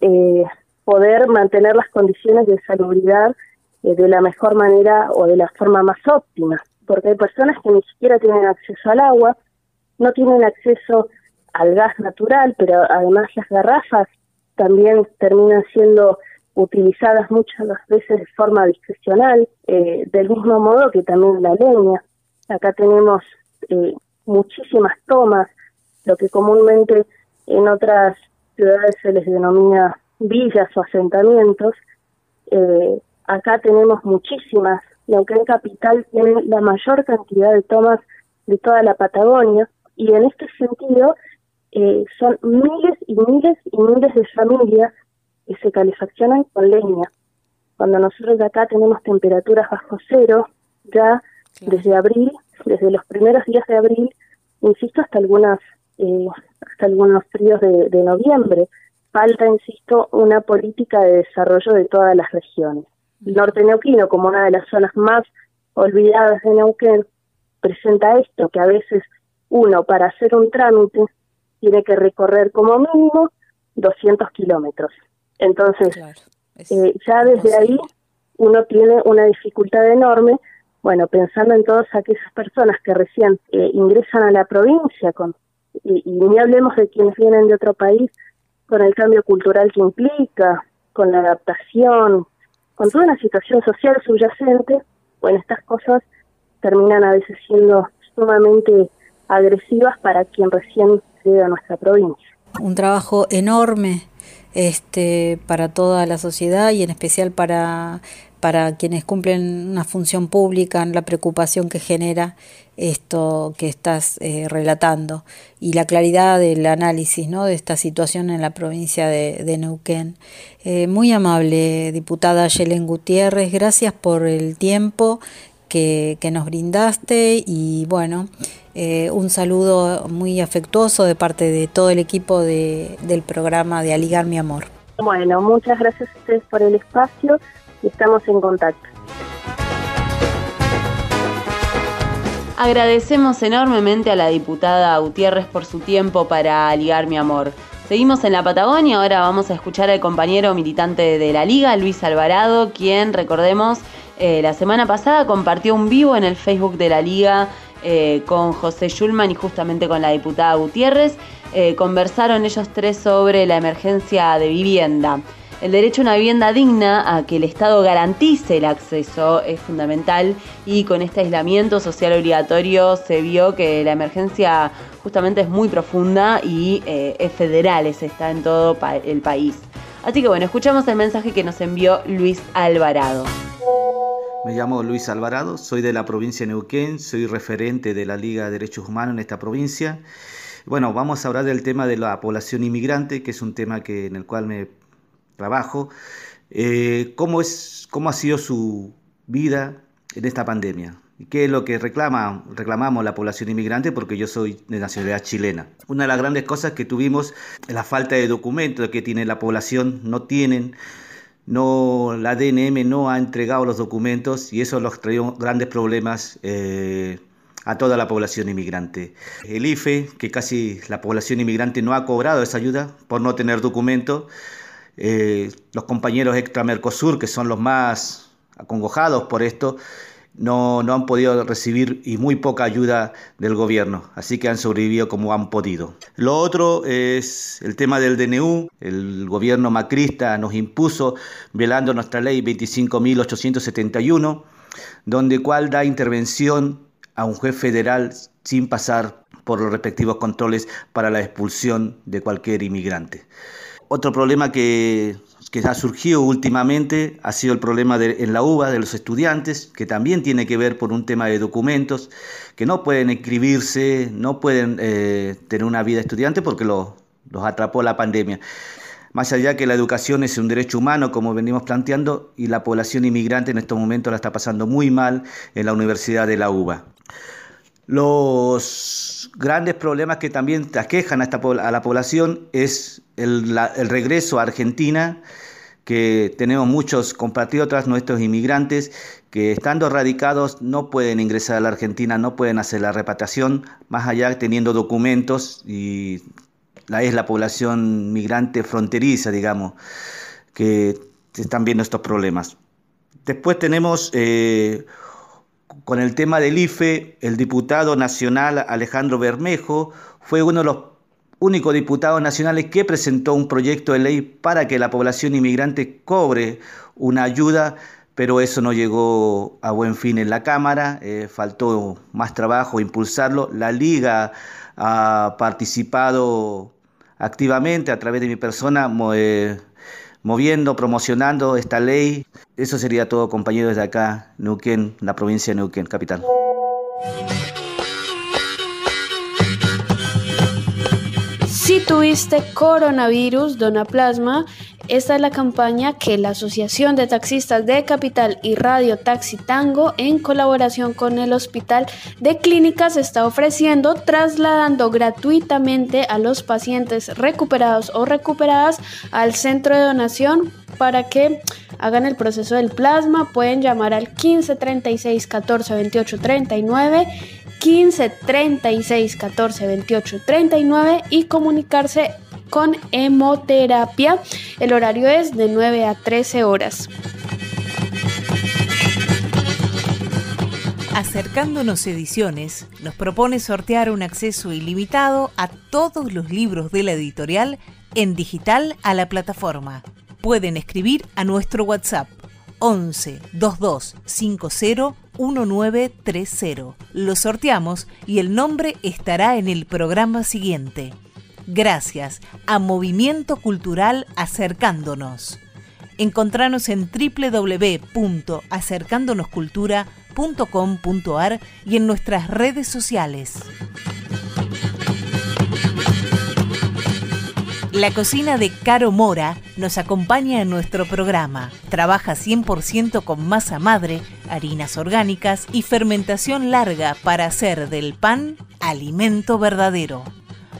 Speaker 33: eh, poder mantener las condiciones de salubridad eh, de la mejor manera o de la forma más óptima, porque hay personas que ni siquiera tienen acceso al agua, no tienen acceso al gas natural, pero además las garrafas también terminan siendo utilizadas muchas veces de forma discrecional, del mismo modo que también la leña. Acá tenemos muchísimas tomas lo que comúnmente en otras ciudades se les denomina villas o asentamientos. Eh, acá tenemos muchísimas, y aunque en Capital tiene la mayor cantidad de tomas de toda la Patagonia, y en este sentido eh, son miles y miles y miles de familias que se calefaccionan con leña. Cuando nosotros de acá tenemos temperaturas bajo cero, ya desde abril, desde los primeros días de abril, insisto, hasta algunas eh, hasta algunos fríos de, noviembre. Falta, insisto, una política de desarrollo de todas las regiones. El norte neuquino, como una de las zonas más olvidadas de Neuquén, presenta esto, que a veces uno para hacer un trámite tiene que recorrer como mínimo 200 kilómetros. Entonces, eh, ya desde ahí uno tiene una dificultad enorme, bueno, pensando en todas aquellas personas que recién eh, ingresan a la provincia con y, ni hablemos de quienes vienen de otro país con el cambio cultural que implica, con la adaptación, con toda una situación social subyacente, bueno, estas cosas terminan a veces siendo sumamente agresivas para quien recién llega a nuestra provincia.
Speaker 34: Un trabajo enorme este, para toda la sociedad y en especial para, para quienes cumplen una función pública, la preocupación que genera esto que estás eh, relatando y la claridad del análisis ¿no? de esta situación en la provincia de, Neuquén. Eh, muy amable, diputada Yelen Gutiérrez, gracias por el tiempo que, nos brindaste y bueno, eh, un saludo muy afectuoso de parte de todo el equipo del programa de Aligar mi amor.
Speaker 33: Bueno, muchas gracias a ustedes por el espacio y estamos en contacto.
Speaker 2: Agradecemos enormemente a la diputada Gutiérrez por su tiempo para ligar mi amor. Seguimos en la Patagonia, ahora vamos a escuchar al compañero militante de la Liga, Luis Alvarado, quien, recordemos, eh, la semana pasada compartió un vivo en el Facebook de la Liga eh, con José Schulman y justamente con la diputada Gutiérrez. Eh, conversaron ellos tres sobre la emergencia de vivienda. El derecho a una vivienda digna, a que el Estado garantice el acceso, es fundamental y con este aislamiento social obligatorio se vio que la emergencia justamente es muy profunda y es federal, está en todo el país. Así que bueno, escuchamos el mensaje que nos envió Luis Alvarado.
Speaker 35: Me llamo Luis Alvarado, soy de la provincia de Neuquén, soy referente de la Liga de Derechos Humanos en esta provincia. Bueno, vamos a hablar del tema de la población inmigrante, que es un tema que, en el cual me trabajo, eh, cómo, es, cómo ha sido su vida en esta pandemia. ¿Y qué es lo que reclama, reclamamos la población inmigrante? Porque yo soy de nacionalidad chilena. Una de las grandes cosas que tuvimos es la falta de documentos que tiene la población, no tienen, no, la DNM no ha entregado los documentos y eso los trajo grandes problemas eh, a toda la población inmigrante. El IFE, que casi la población inmigrante no ha cobrado esa ayuda por no tener documentos, eh, los compañeros extra Mercosur, que son los más acongojados por esto, no, no, han podido recibir y muy poca ayuda del gobierno, así que han sobrevivido como han podido. Lo otro es el tema del DNU, el gobierno macrista nos impuso, velando nuestra ley 25.871, donde cual da intervención a un juez federal sin pasar por los respectivos controles para la expulsión de cualquier inmigrante. Otro problema que, ha surgido últimamente ha sido el problema de, en la UBA de los estudiantes, que también tiene que ver por un tema de documentos, que no pueden inscribirse, no pueden eh, tener una vida estudiante porque los atrapó la pandemia. Más allá que la educación es un derecho humano, como venimos planteando, y la población inmigrante en estos momentos la está pasando muy mal en la Universidad de la UBA. Los grandes problemas que también aquejan a, esta, a la población es el, regreso a Argentina, que tenemos muchos compatriotas, nuestros inmigrantes, que estando radicados no pueden ingresar a la Argentina, no pueden hacer la repatriación, más allá teniendo documentos, y la, es la población migrante fronteriza, digamos, que están viendo estos problemas. Después tenemos eh, con el tema del IFE, el diputado nacional Alejandro Bermejo fue uno de los únicos diputados nacionales que presentó un proyecto de ley para que la población inmigrante cobre una ayuda, pero eso no llegó a buen fin en la Cámara, eh, faltó más trabajo impulsarlo. La Liga ha participado activamente a través de mi persona. Eh, moviendo, promocionando esta ley. Eso sería todo, compañeros de acá, Neuquén, la provincia de Neuquén, capital.
Speaker 3: Tuviste coronavirus, dona plasma. Esta es la campaña que la Asociación de Taxistas de Capital y Radio Taxi Tango, en colaboración con el Hospital de Clínicas, está ofreciendo, trasladando gratuitamente a los pacientes recuperados o recuperadas al centro de donación para que hagan el proceso del plasma. Pueden llamar al 15 36 14 28 39 15 36 14 28 39 y comunicarse con hemoterapia. El horario es de 9 a 13 horas.
Speaker 1: Acercándonos Ediciones nos propone sortear un acceso ilimitado a todos los libros de la editorial en digital a la plataforma. Pueden escribir a nuestro WhatsApp 11 22 50 1930. Lo sorteamos y el nombre estará en el programa siguiente. Gracias a Movimiento Cultural Acercándonos. Encontranos en www.acercándonoscultura.com.ar y en nuestras redes sociales. La cocina de Caro Mora nos acompaña en nuestro programa. Trabaja 100% con masa madre, harinas orgánicas y fermentación larga para hacer del pan alimento verdadero.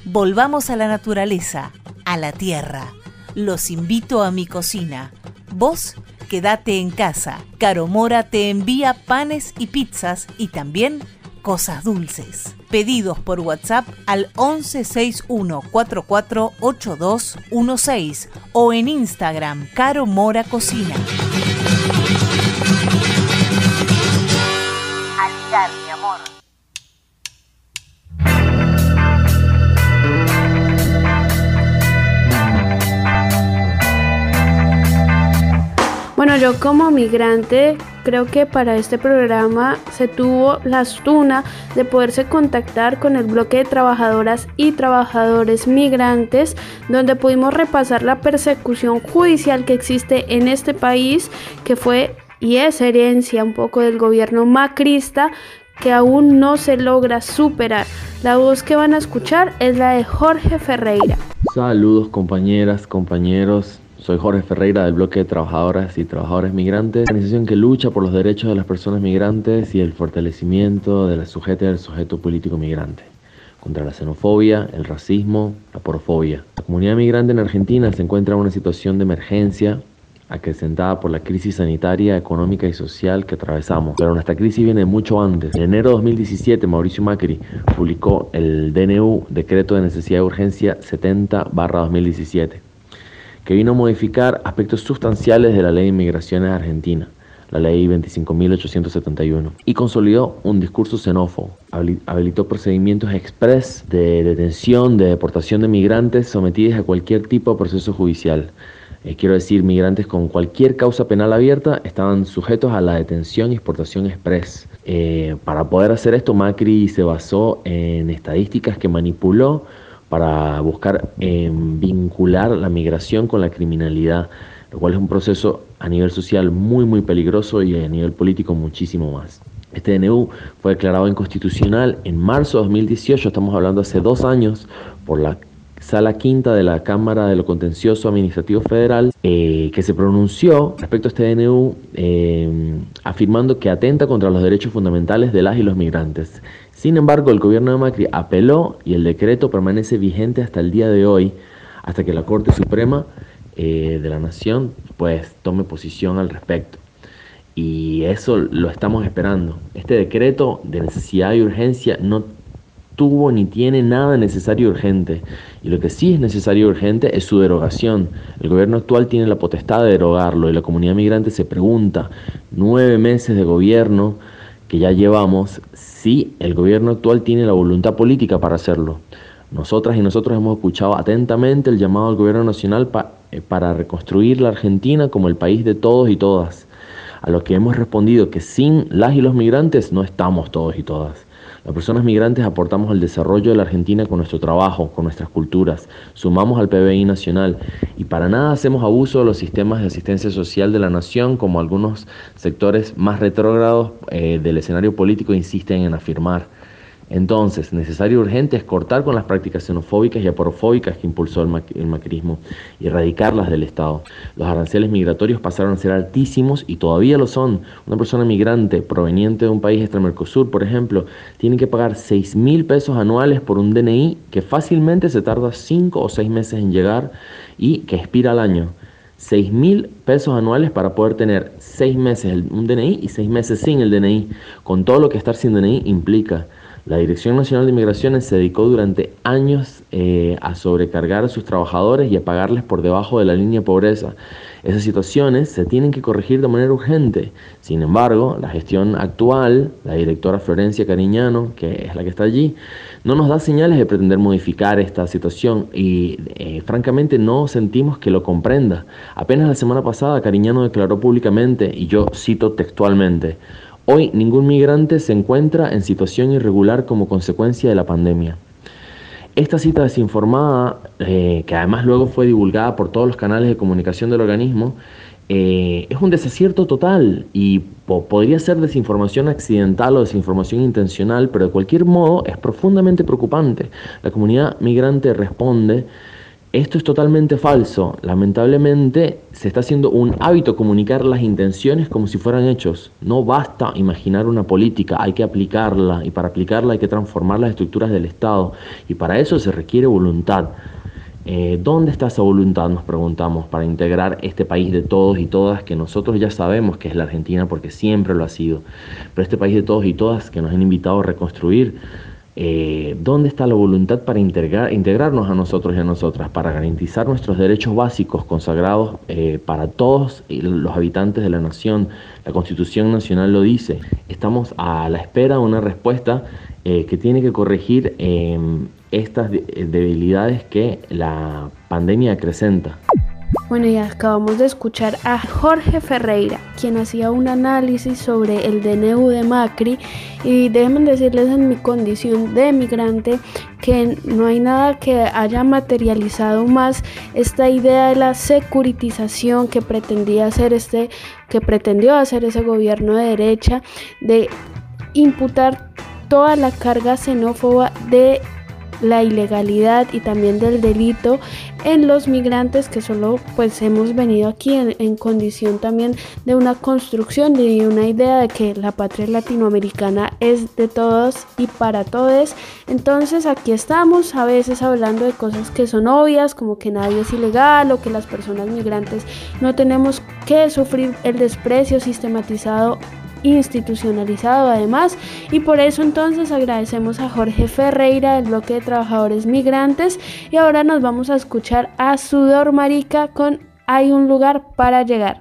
Speaker 1: Volvamos a la naturaleza, a la tierra. Los invito a mi cocina. Vos quédate en casa. Caro Mora te envía panes y pizzas y también cosas dulces. Pedidos por WhatsApp al 1161448216 o en Instagram Caro Mora Cocina.
Speaker 3: Bueno, yo como migrante creo que para este programa se tuvo la astuna de poderse contactar con el bloque de trabajadoras y trabajadores migrantes, donde pudimos repasar la persecución judicial que existe en este país, que fue y es herencia un poco del gobierno macrista que aún no se logra superar. La voz que van a escuchar es la de Jorge Ferreira.
Speaker 36: Saludos compañeras, compañeros. Soy Jorge Ferreira del bloque de trabajadoras y trabajadores migrantes, organización que lucha por los derechos de las personas migrantes y el fortalecimiento de la sujeta del sujeto político migrante, contra la xenofobia, el racismo, la porofobia. La comunidad migrante en Argentina se encuentra en una situación de emergencia acrecentada por la crisis sanitaria, económica y social que atravesamos. Pero nuestra crisis viene mucho antes. En enero de 2017, Mauricio Macri publicó el DNU, Decreto de Necesidad de Urgencia 70-2017 que vino a modificar aspectos sustanciales de la ley de inmigraciones argentina, la ley 25.871, y consolidó un discurso xenófobo. Habilitó procedimientos express de detención, de deportación de migrantes sometidos a cualquier tipo de proceso judicial. Eh, quiero decir, migrantes con cualquier causa penal abierta estaban sujetos a la detención y exportación express. Eh, para poder hacer esto, Macri se basó en estadísticas que manipuló para buscar vincular la migración con la criminalidad, lo cual es un proceso a nivel social muy muy peligroso y a nivel político muchísimo más. Este DNU fue declarado inconstitucional en marzo de 2018, estamos hablando hace dos años, por la Sala Quinta de la Cámara de lo Contencioso Administrativo Federal, eh, que se pronunció respecto a este DNU eh, afirmando que atenta contra los derechos fundamentales de las y los migrantes. Sin embargo, el gobierno de Macri apeló y el decreto permanece vigente hasta el día de hoy, hasta que la Corte Suprema eh, de la Nación pues tome posición al respecto. Y eso lo estamos esperando. Este decreto de necesidad y urgencia no tuvo ni tiene nada necesario y urgente. Y lo que sí es necesario y urgente es su derogación. El gobierno actual tiene la potestad de derogarlo y la comunidad migrante se pregunta, nueve meses de gobierno que ya llevamos, si el gobierno actual tiene la voluntad política para hacerlo. Nosotras y nosotros hemos escuchado atentamente el llamado al gobierno nacional eh, para reconstruir la Argentina como el país de todos y todas, a lo que hemos respondido que sin las y los migrantes no estamos todos y todas. Las personas migrantes aportamos al desarrollo de la Argentina con nuestro trabajo, con nuestras culturas, sumamos al PBI nacional y para nada hacemos abuso de los sistemas de asistencia social de la nación como algunos sectores más retrógrados eh, del escenario político insisten en afirmar. Entonces, necesario y urgente es cortar con las prácticas xenofóbicas y aporofóbicas que impulsó el, macrismo y erradicarlas del Estado. Los aranceles migratorios pasaron a ser altísimos y todavía lo son. Una persona migrante proveniente de un país extra-Mercosur, por ejemplo, tiene que pagar 6 mil pesos anuales por un DNI que fácilmente se tarda 5 o 6 meses en llegar y que expira al año. 6 mil pesos anuales para poder tener 6 meses un DNI y 6 meses sin el DNI, con todo lo que estar sin DNI implica. La Dirección Nacional de Migraciones se dedicó durante años eh, a sobrecargar a sus trabajadores y a pagarles por debajo de la línea de pobreza. Esas situaciones se tienen que corregir de manera urgente. Sin embargo, la gestión actual, la directora Florencia Cariñano, que es la que está allí, no nos da señales de pretender modificar esta situación y eh, francamente no sentimos que lo comprenda. Apenas la semana pasada Cariñano declaró públicamente, y yo cito textualmente, Hoy ningún migrante se encuentra en situación irregular como consecuencia de la pandemia. Esta cita desinformada, eh, que además luego fue divulgada por todos los canales de comunicación del organismo, eh, es un desacierto total y podría ser desinformación accidental o desinformación intencional, pero de cualquier modo es profundamente preocupante. La comunidad migrante responde Esto es totalmente falso. Lamentablemente se está haciendo un hábito comunicar las intenciones como si fueran hechos. No basta imaginar una política, hay que aplicarla y para aplicarla hay que transformar las estructuras del Estado y para eso se requiere voluntad. Eh, ¿Dónde está esa voluntad, nos preguntamos, para integrar este país de todos y todas que nosotros ya sabemos que es la Argentina porque siempre lo ha sido? Pero este país de todos y todas que nos han invitado a reconstruir eh, ¿Dónde está la voluntad para integrar, integrarnos a nosotros y a nosotras, para garantizar nuestros derechos básicos consagrados eh, para todos los habitantes de la nación? La Constitución Nacional lo dice. Estamos a la espera de una respuesta eh, que tiene que corregir em, estas debilidades que la pandemia acrecenta.
Speaker 37: Bueno, y acabamos de escuchar a Jorge Ferreira, quien hacía un análisis sobre el DNU de Macri. Y déjenme decirles en mi condición de migrante que no hay nada que haya materializado más esta idea de la securitización que pretendía hacer este, que pretendió hacer ese gobierno de derecha, de imputar toda la carga xenófoba de la ilegalidad y también del delito en los migrantes que solo pues hemos venido aquí en, condición también de una construcción de una idea de que la patria latinoamericana es de todos y para todos. Entonces aquí estamos a veces hablando de cosas que son obvias como que nadie es ilegal o que las personas migrantes no tenemos que sufrir el desprecio sistematizado institucionalizado además y por eso entonces agradecemos a Jorge Ferreira del bloque de trabajadores migrantes y ahora nos vamos a escuchar a Sudor Marica con Hay un lugar para llegar.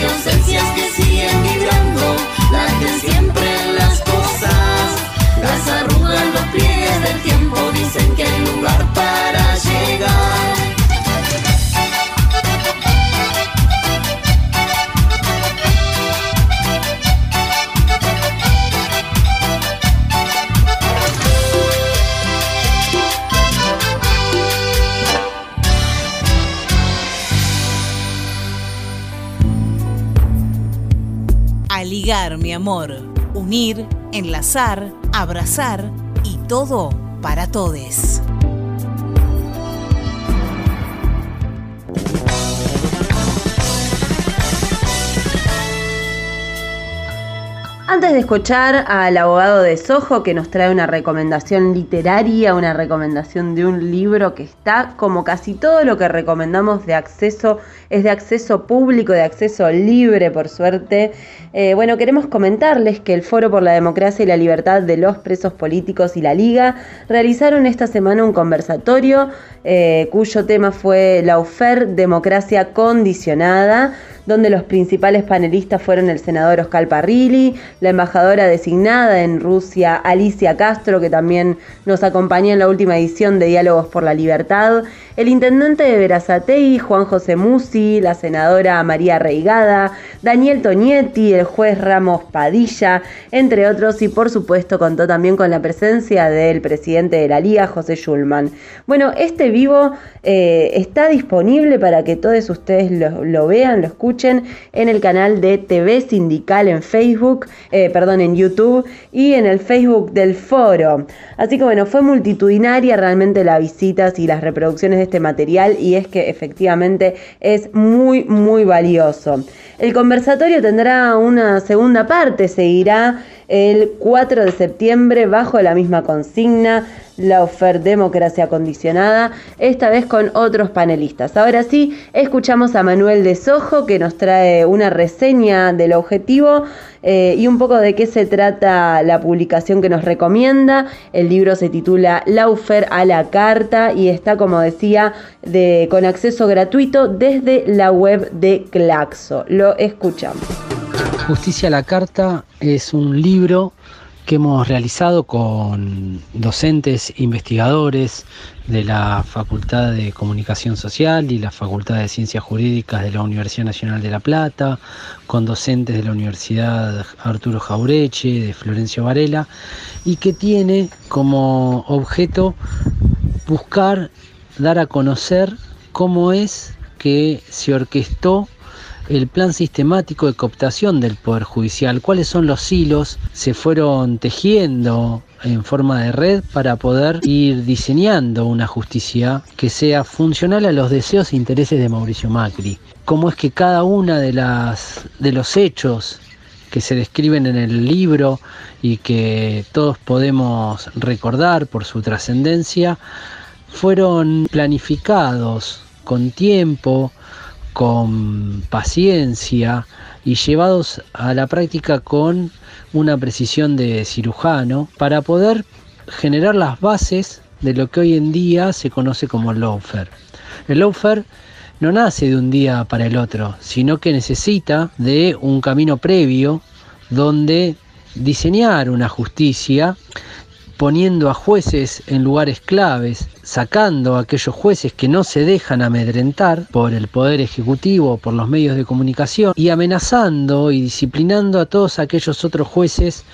Speaker 38: llegar.
Speaker 1: Mi amor. Unir, enlazar, abrazar y todo para todes.
Speaker 2: Antes de escuchar al abogado de Sojo que nos trae una recomendación literaria, una recomendación de un libro que está como casi todo lo que recomendamos de acceso, es de acceso público, de acceso libre por suerte. Eh, bueno, queremos comentarles que el Foro por la Democracia y la Libertad de los Presos Políticos y la Liga realizaron esta semana un conversatorio eh, cuyo tema fue la UFER Democracia Condicionada donde los principales panelistas fueron el senador Oscar Parrilli, la embajadora designada en Rusia Alicia Castro, que también nos acompañó en la última edición de Diálogos por la Libertad, el intendente de Verazatei, Juan José Musi, la senadora María Reigada, Daniel Tonietti, el juez Ramos Padilla, entre otros, y por supuesto contó también con la presencia del presidente de la Liga, José Schulman. Bueno, este vivo eh, está disponible para que todos ustedes lo, vean, lo escuchen en el canal de TV Sindical en Facebook, eh, perdón, en YouTube y en el Facebook del foro. Así que bueno, fue multitudinaria realmente las visitas y las reproducciones de este material y es que efectivamente es muy, muy valioso. El conversatorio tendrá una segunda parte, seguirá el 4 de septiembre bajo la misma consigna, la oferta democracia condicionada, esta vez con otros panelistas. Ahora sí, escuchamos a Manuel de Sojo que nos trae una reseña del objetivo eh, y un poco de qué se trata la publicación que nos recomienda. El libro se titula Laufer a la carta y está, como decía, de, con acceso gratuito desde la web de Claxo. Lo escuchamos.
Speaker 39: Justicia a la Carta es un libro que hemos realizado con docentes investigadores de la Facultad de Comunicación Social y la Facultad de Ciencias Jurídicas de la Universidad Nacional de La Plata, con docentes de la Universidad Arturo Jaureche, de Florencio Varela, y que tiene como objeto buscar dar a conocer cómo es que se orquestó el plan sistemático de cooptación del Poder Judicial, cuáles son los hilos se fueron tejiendo en forma de red para poder ir diseñando una justicia que sea funcional a los deseos e intereses de Mauricio Macri. Cómo es que cada una de las de los hechos que se describen en el libro y que todos podemos recordar por su trascendencia fueron planificados con tiempo, con paciencia y llevados a la práctica con una precisión de cirujano para poder generar las bases de lo que hoy en día se conoce como el. El lawfare no nace de un día para el otro, sino que necesita de un camino previo donde diseñar una justicia poniendo a jueces en lugares claves, sacando a aquellos jueces que no se dejan amedrentar por el Poder Ejecutivo, por los medios de comunicación, y amenazando y disciplinando a todos aquellos otros jueces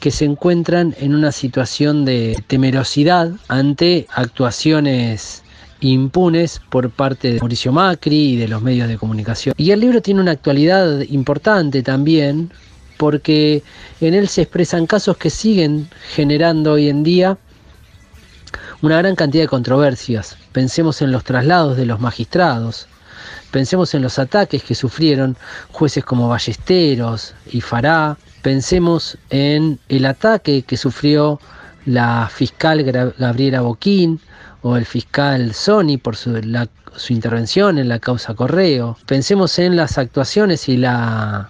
Speaker 39: que se encuentran en una situación de temerosidad ante actuaciones impunes por parte de Mauricio Macri y de los medios de comunicación. Y el libro tiene una actualidad importante también, porque en él se expresan casos que siguen generando hoy en día una gran cantidad de controversias. Pensemos en los traslados de los magistrados, pensemos en los ataques que sufrieron jueces como Ballesteros y Fará, pensemos en el ataque que sufrió la fiscal Gabriela Boquín o el fiscal Sony por su, su intervención en la causa Correo. Pensemos en las actuaciones y la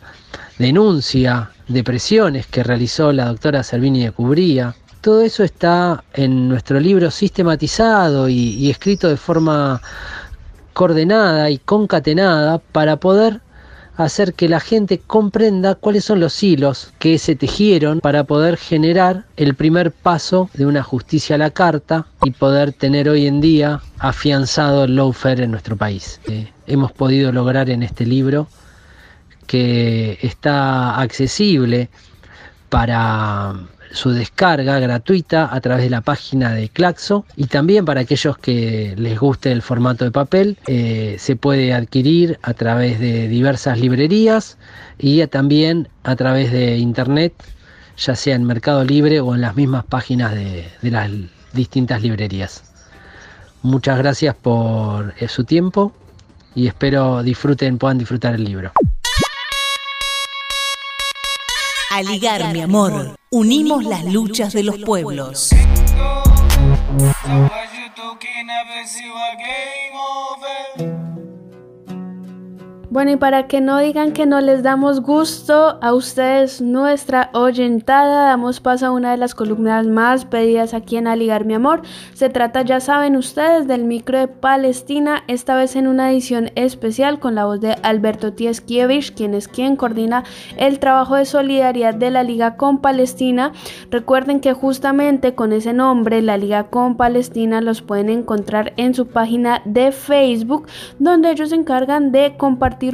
Speaker 39: denuncia de presiones que realizó la doctora Servini de Cubría. Todo eso está en nuestro libro sistematizado y, escrito de forma coordenada y concatenada para poder hacer que la gente comprenda cuáles son los hilos que se tejieron para poder generar el primer paso de una justicia a la carta y poder tener hoy en día afianzado el lawfare en nuestro país. Eh, hemos podido lograr en este libro que está accesible para su descarga gratuita a través de la página de Claxo y también para aquellos que les guste el formato de papel eh, se puede adquirir a través de diversas librerías y también a través de internet ya sea en Mercado Libre o en las mismas páginas de, de las distintas librerías. Muchas gracias por eh, su tiempo y espero disfruten, puedan disfrutar el libro.
Speaker 1: A ligar, mi amor, unimos las luchas de los pueblos.
Speaker 3: Bueno, y para que no digan que no les damos gusto a ustedes, nuestra oyentada, damos paso a una de las columnas más pedidas aquí en Aligar Mi Amor. Se trata, ya saben ustedes, del micro de Palestina, esta vez en una edición especial con la voz de Alberto Tieskiewicz, quien es quien coordina el trabajo de solidaridad de la Liga con Palestina. Recuerden que justamente con ese nombre, la Liga con Palestina, los pueden encontrar en su página de Facebook, donde ellos se encargan de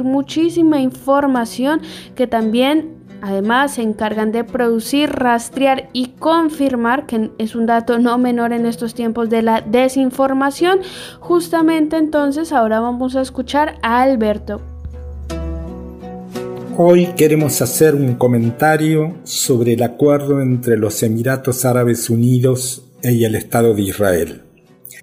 Speaker 3: muchísima información que también Además, se encargan de producir, rastrear y confirmar, que es un dato no menor en estos tiempos de la desinformación. Justamente entonces, ahora vamos a escuchar a Alberto.
Speaker 40: Hoy queremos hacer un comentario sobre el acuerdo entre los Emiratos Árabes Unidos y el Estado de Israel.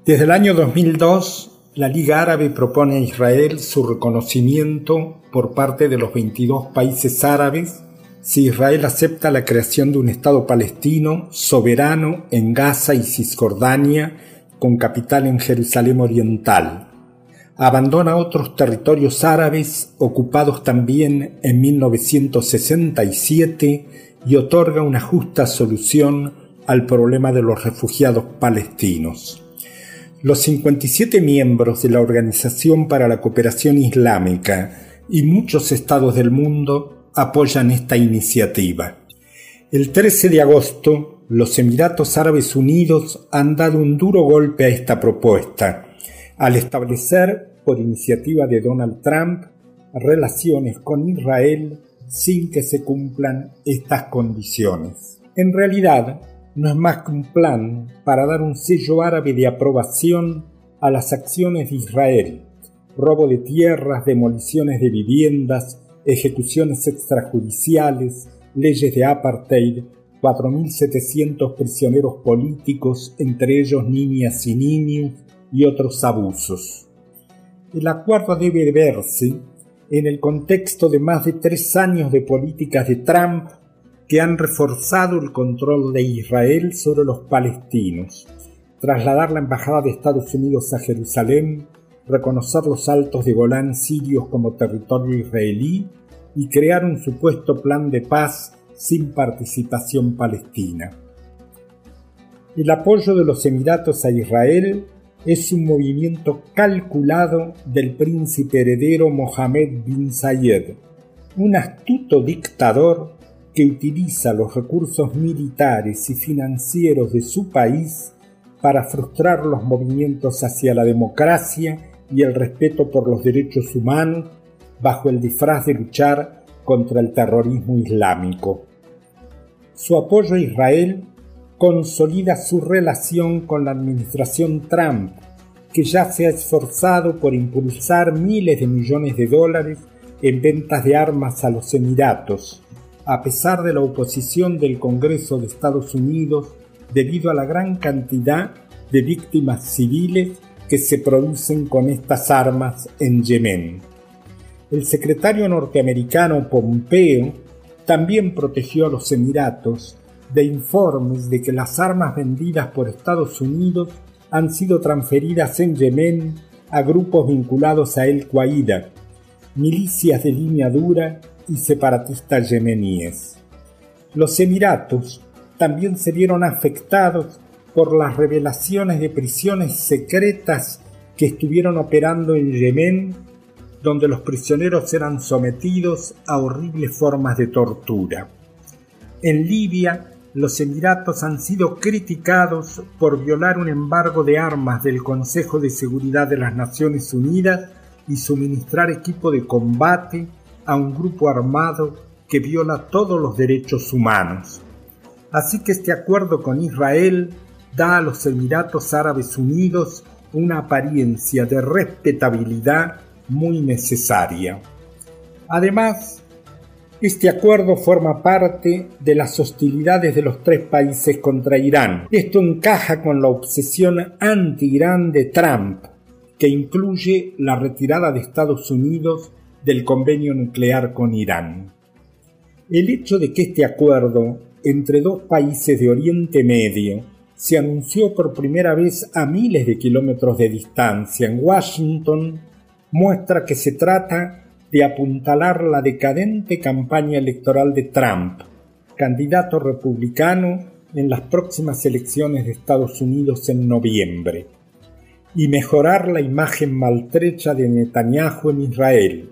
Speaker 40: Desde el año 2002, la Liga Árabe propone a Israel su reconocimiento por parte de los 22 países árabes si Israel acepta la creación de un Estado palestino soberano en Gaza y Cisjordania con capital en Jerusalén Oriental. Abandona otros territorios árabes ocupados también en 1967 y otorga una justa solución al problema de los refugiados palestinos. Los 57 miembros de la Organización para la Cooperación Islámica y muchos estados del mundo apoyan esta iniciativa. El 13 de agosto, los Emiratos Árabes Unidos han dado un duro golpe a esta propuesta, al establecer, por iniciativa de Donald Trump, relaciones con Israel sin que se cumplan estas condiciones. En realidad, no es más que un plan para dar un sello árabe de aprobación a las acciones de Israel, robo de tierras, demoliciones de viviendas, ejecuciones extrajudiciales, leyes de apartheid, 4.700 prisioneros políticos, entre ellos niñas y niños, y otros abusos. El acuerdo debe verse en el contexto de más de tres años de políticas de Trump que han reforzado el control de Israel sobre los palestinos, trasladar la embajada de Estados Unidos a Jerusalén, reconocer los altos de Golán sirios como territorio israelí y crear un supuesto plan de paz sin participación palestina. El apoyo de los Emiratos a Israel es un movimiento calculado del príncipe heredero Mohammed bin Zayed, un astuto dictador que utiliza los recursos militares y financieros de su país para frustrar los movimientos hacia la democracia y el respeto por los derechos humanos bajo el disfraz de luchar contra el terrorismo islámico. Su apoyo a Israel consolida su relación con la administración Trump, que ya se ha esforzado por impulsar miles de millones de dólares en ventas de armas a los Emiratos, a pesar de la oposición del Congreso de Estados Unidos debido a la gran cantidad de víctimas civiles que se producen con estas armas en Yemen. El secretario norteamericano Pompeo también protegió a los Emiratos de informes de que las armas vendidas por Estados Unidos han sido transferidas en Yemen a grupos vinculados a El Qaeda, milicias de línea dura y separatistas yemeníes. Los Emiratos también se vieron afectados por las revelaciones de prisiones secretas que estuvieron operando en Yemen, donde los prisioneros eran sometidos a horribles formas de tortura. En Libia, los Emiratos han sido criticados por violar un embargo de armas del Consejo de Seguridad de las Naciones Unidas y suministrar equipo de combate a un grupo armado que viola todos los derechos humanos. Así que este acuerdo con Israel da a los Emiratos Árabes Unidos una apariencia de respetabilidad muy necesaria. Además, este acuerdo forma parte de las hostilidades de los tres países contra Irán. Esto encaja con la obsesión anti-Irán de Trump, que incluye la retirada de Estados Unidos del convenio nuclear con Irán. El hecho de que este acuerdo entre dos países de Oriente Medio se anunció por primera vez a miles de kilómetros de distancia en Washington muestra que se trata de apuntalar la decadente campaña electoral de Trump, candidato republicano en las próximas elecciones de Estados Unidos en noviembre, y mejorar la imagen maltrecha de Netanyahu en Israel.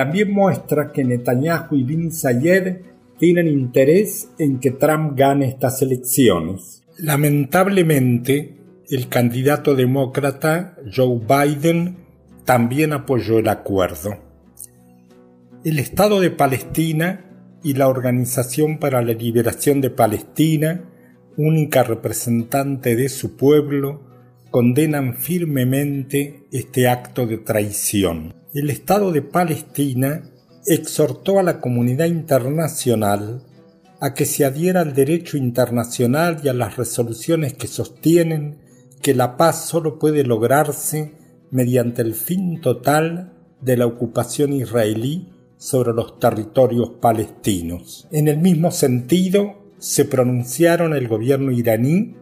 Speaker 40: También muestra que Netanyahu y Bin Zayed tienen interés en que Trump gane estas elecciones. Lamentablemente, el candidato demócrata Joe Biden también apoyó el acuerdo. El Estado de Palestina y la Organización para la Liberación de Palestina, única representante de su pueblo, condenan firmemente este acto de traición. El Estado de Palestina exhortó a la comunidad internacional a que se adhiera al derecho internacional y a las resoluciones que sostienen que la paz solo puede lograrse mediante el fin total de la ocupación israelí sobre los territorios palestinos. En el mismo sentido, se pronunciaron el gobierno iraní,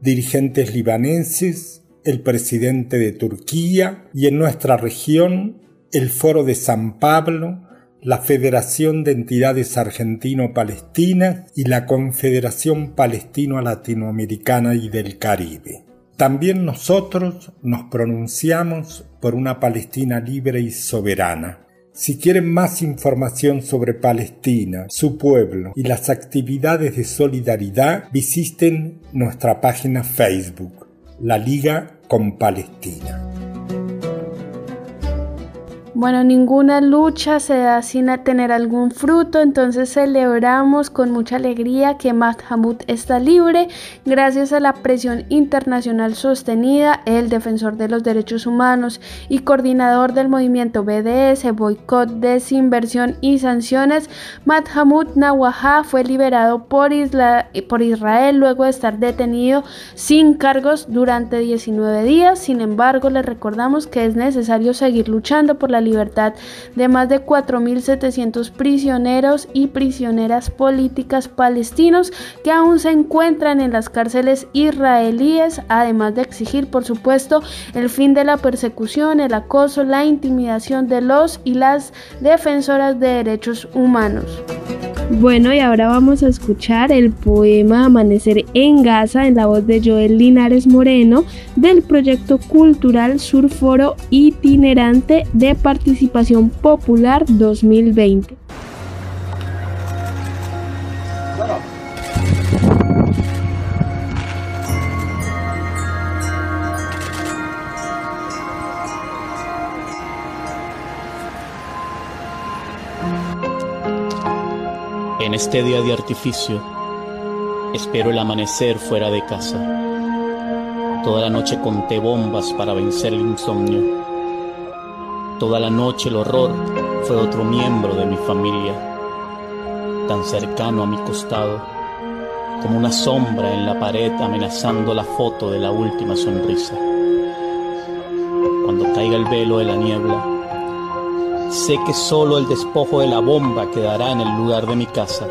Speaker 40: dirigentes libaneses, el presidente de Turquía y en nuestra región el Foro de San Pablo, la Federación de Entidades Argentino-Palestinas y la Confederación Palestino-Latinoamericana y del Caribe. También nosotros nos pronunciamos por una Palestina libre y soberana. Si quieren más información sobre Palestina, su pueblo y las actividades de solidaridad, visiten nuestra página Facebook, La Liga con Palestina.
Speaker 3: Bueno, ninguna lucha se da sin tener algún fruto, entonces celebramos con mucha alegría que Mahmoud está libre gracias a la presión internacional sostenida. El defensor de los derechos humanos y coordinador del movimiento BDS, boicot, desinversión y sanciones, Mahmoud Nawajah fue liberado por, por Israel luego de estar detenido sin cargos durante 19 días. Sin embargo, le recordamos que es necesario seguir luchando por la libertad de más de 4.700 prisioneros y prisioneras políticas palestinos que aún se encuentran en las cárceles israelíes, además de exigir, por supuesto, el fin de la persecución, el acoso, la intimidación de los y las defensoras de derechos humanos. Bueno, y ahora vamos a escuchar el poema Amanecer en Gaza en la voz de Joel Linares Moreno del proyecto cultural Surforo itinerante de Participación Popular 2020.
Speaker 41: En este día de artificio, espero el amanecer fuera de casa. Toda la noche conté bombas para vencer el insomnio. Toda la noche el horror fue otro miembro de mi familia, tan cercano a mi costado, como una sombra en la pared amenazando la foto de la última sonrisa. Cuando caiga el velo de la niebla, sé que solo el despojo de la bomba quedará en el lugar de mi casa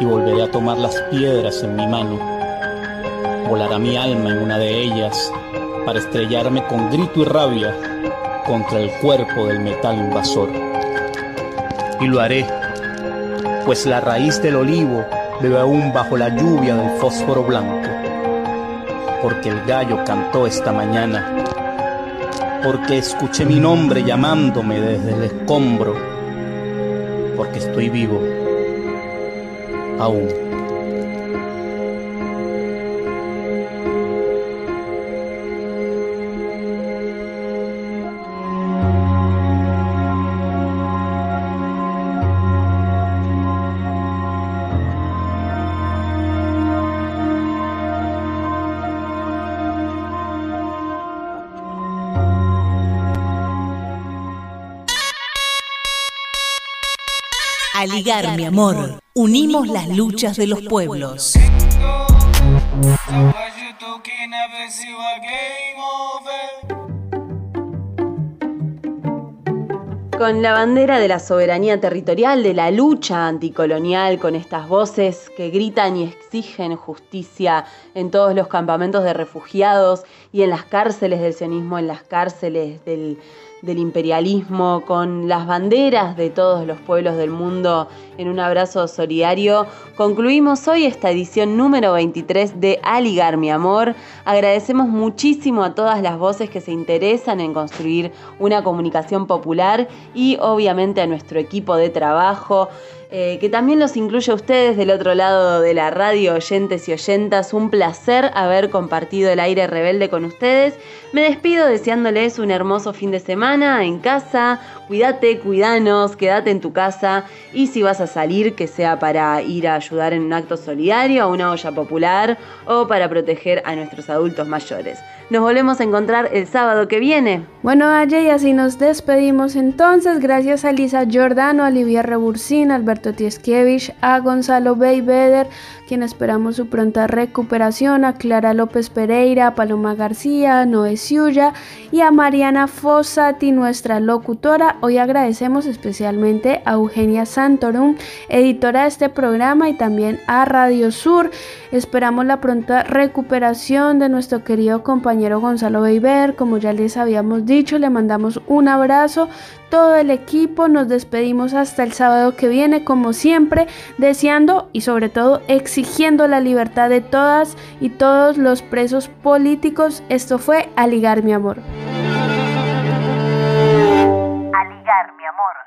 Speaker 41: y volveré a tomar las piedras en mi mano. Volará mi alma en una de ellas para estrellarme con grito y rabia contra el cuerpo del metal invasor. Y lo haré, pues la raíz del olivo bebe aún bajo la lluvia del fósforo blanco, porque el gallo cantó esta mañana, porque escuché mi nombre llamándome desde el escombro, porque estoy vivo aún.
Speaker 1: Aligar, mi amor. Unimos las luchas de los pueblos.
Speaker 2: Con la bandera de la soberanía territorial, de la lucha anticolonial, con estas voces que gritan y exigen justicia en todos los campamentos de refugiados y en las cárceles del sionismo, en las cárceles del, del imperialismo, con las banderas de todos los pueblos del mundo en un abrazo solidario, concluimos hoy esta edición número 23 de Aligar mi amor. Agradecemos muchísimo a todas las voces que se interesan en construir una comunicación popular y obviamente a nuestro equipo de trabajo. Eh, que también los incluye a ustedes del otro lado de la radio, oyentes y oyentas. Un placer haber compartido el aire rebelde con ustedes. Me despido deseándoles un hermoso fin de semana en casa. Cuídate, cuidanos, quédate en tu casa y si vas a salir, que sea para ir a ayudar en un acto solidario, a una olla popular o para proteger a nuestros adultos mayores. Nos volvemos a encontrar el sábado que viene.
Speaker 3: Bueno, Aye, y así nos despedimos entonces. Gracias a Lisa Giordano, a Olivia Rebursín, Alberto Tieskiewicz, a Gonzalo Beybeder, quien esperamos su pronta recuperación, a Clara López Pereira, a Paloma García, a Noé Ciulla y a Mariana Fossati, nuestra locutora. Hoy agradecemos especialmente a Eugenia Santorum, editora de este programa, y también a Radio Sur. Esperamos la pronta recuperación de nuestro querido compañero Gonzalo Beiber. Como ya les habíamos dicho, le mandamos un abrazo. Todo el equipo nos despedimos hasta el sábado que viene, como siempre, deseando y sobre todo exigiendo la libertad de todas y todos los presos políticos. Esto fue Aligar mi amor. Aligar mi amor.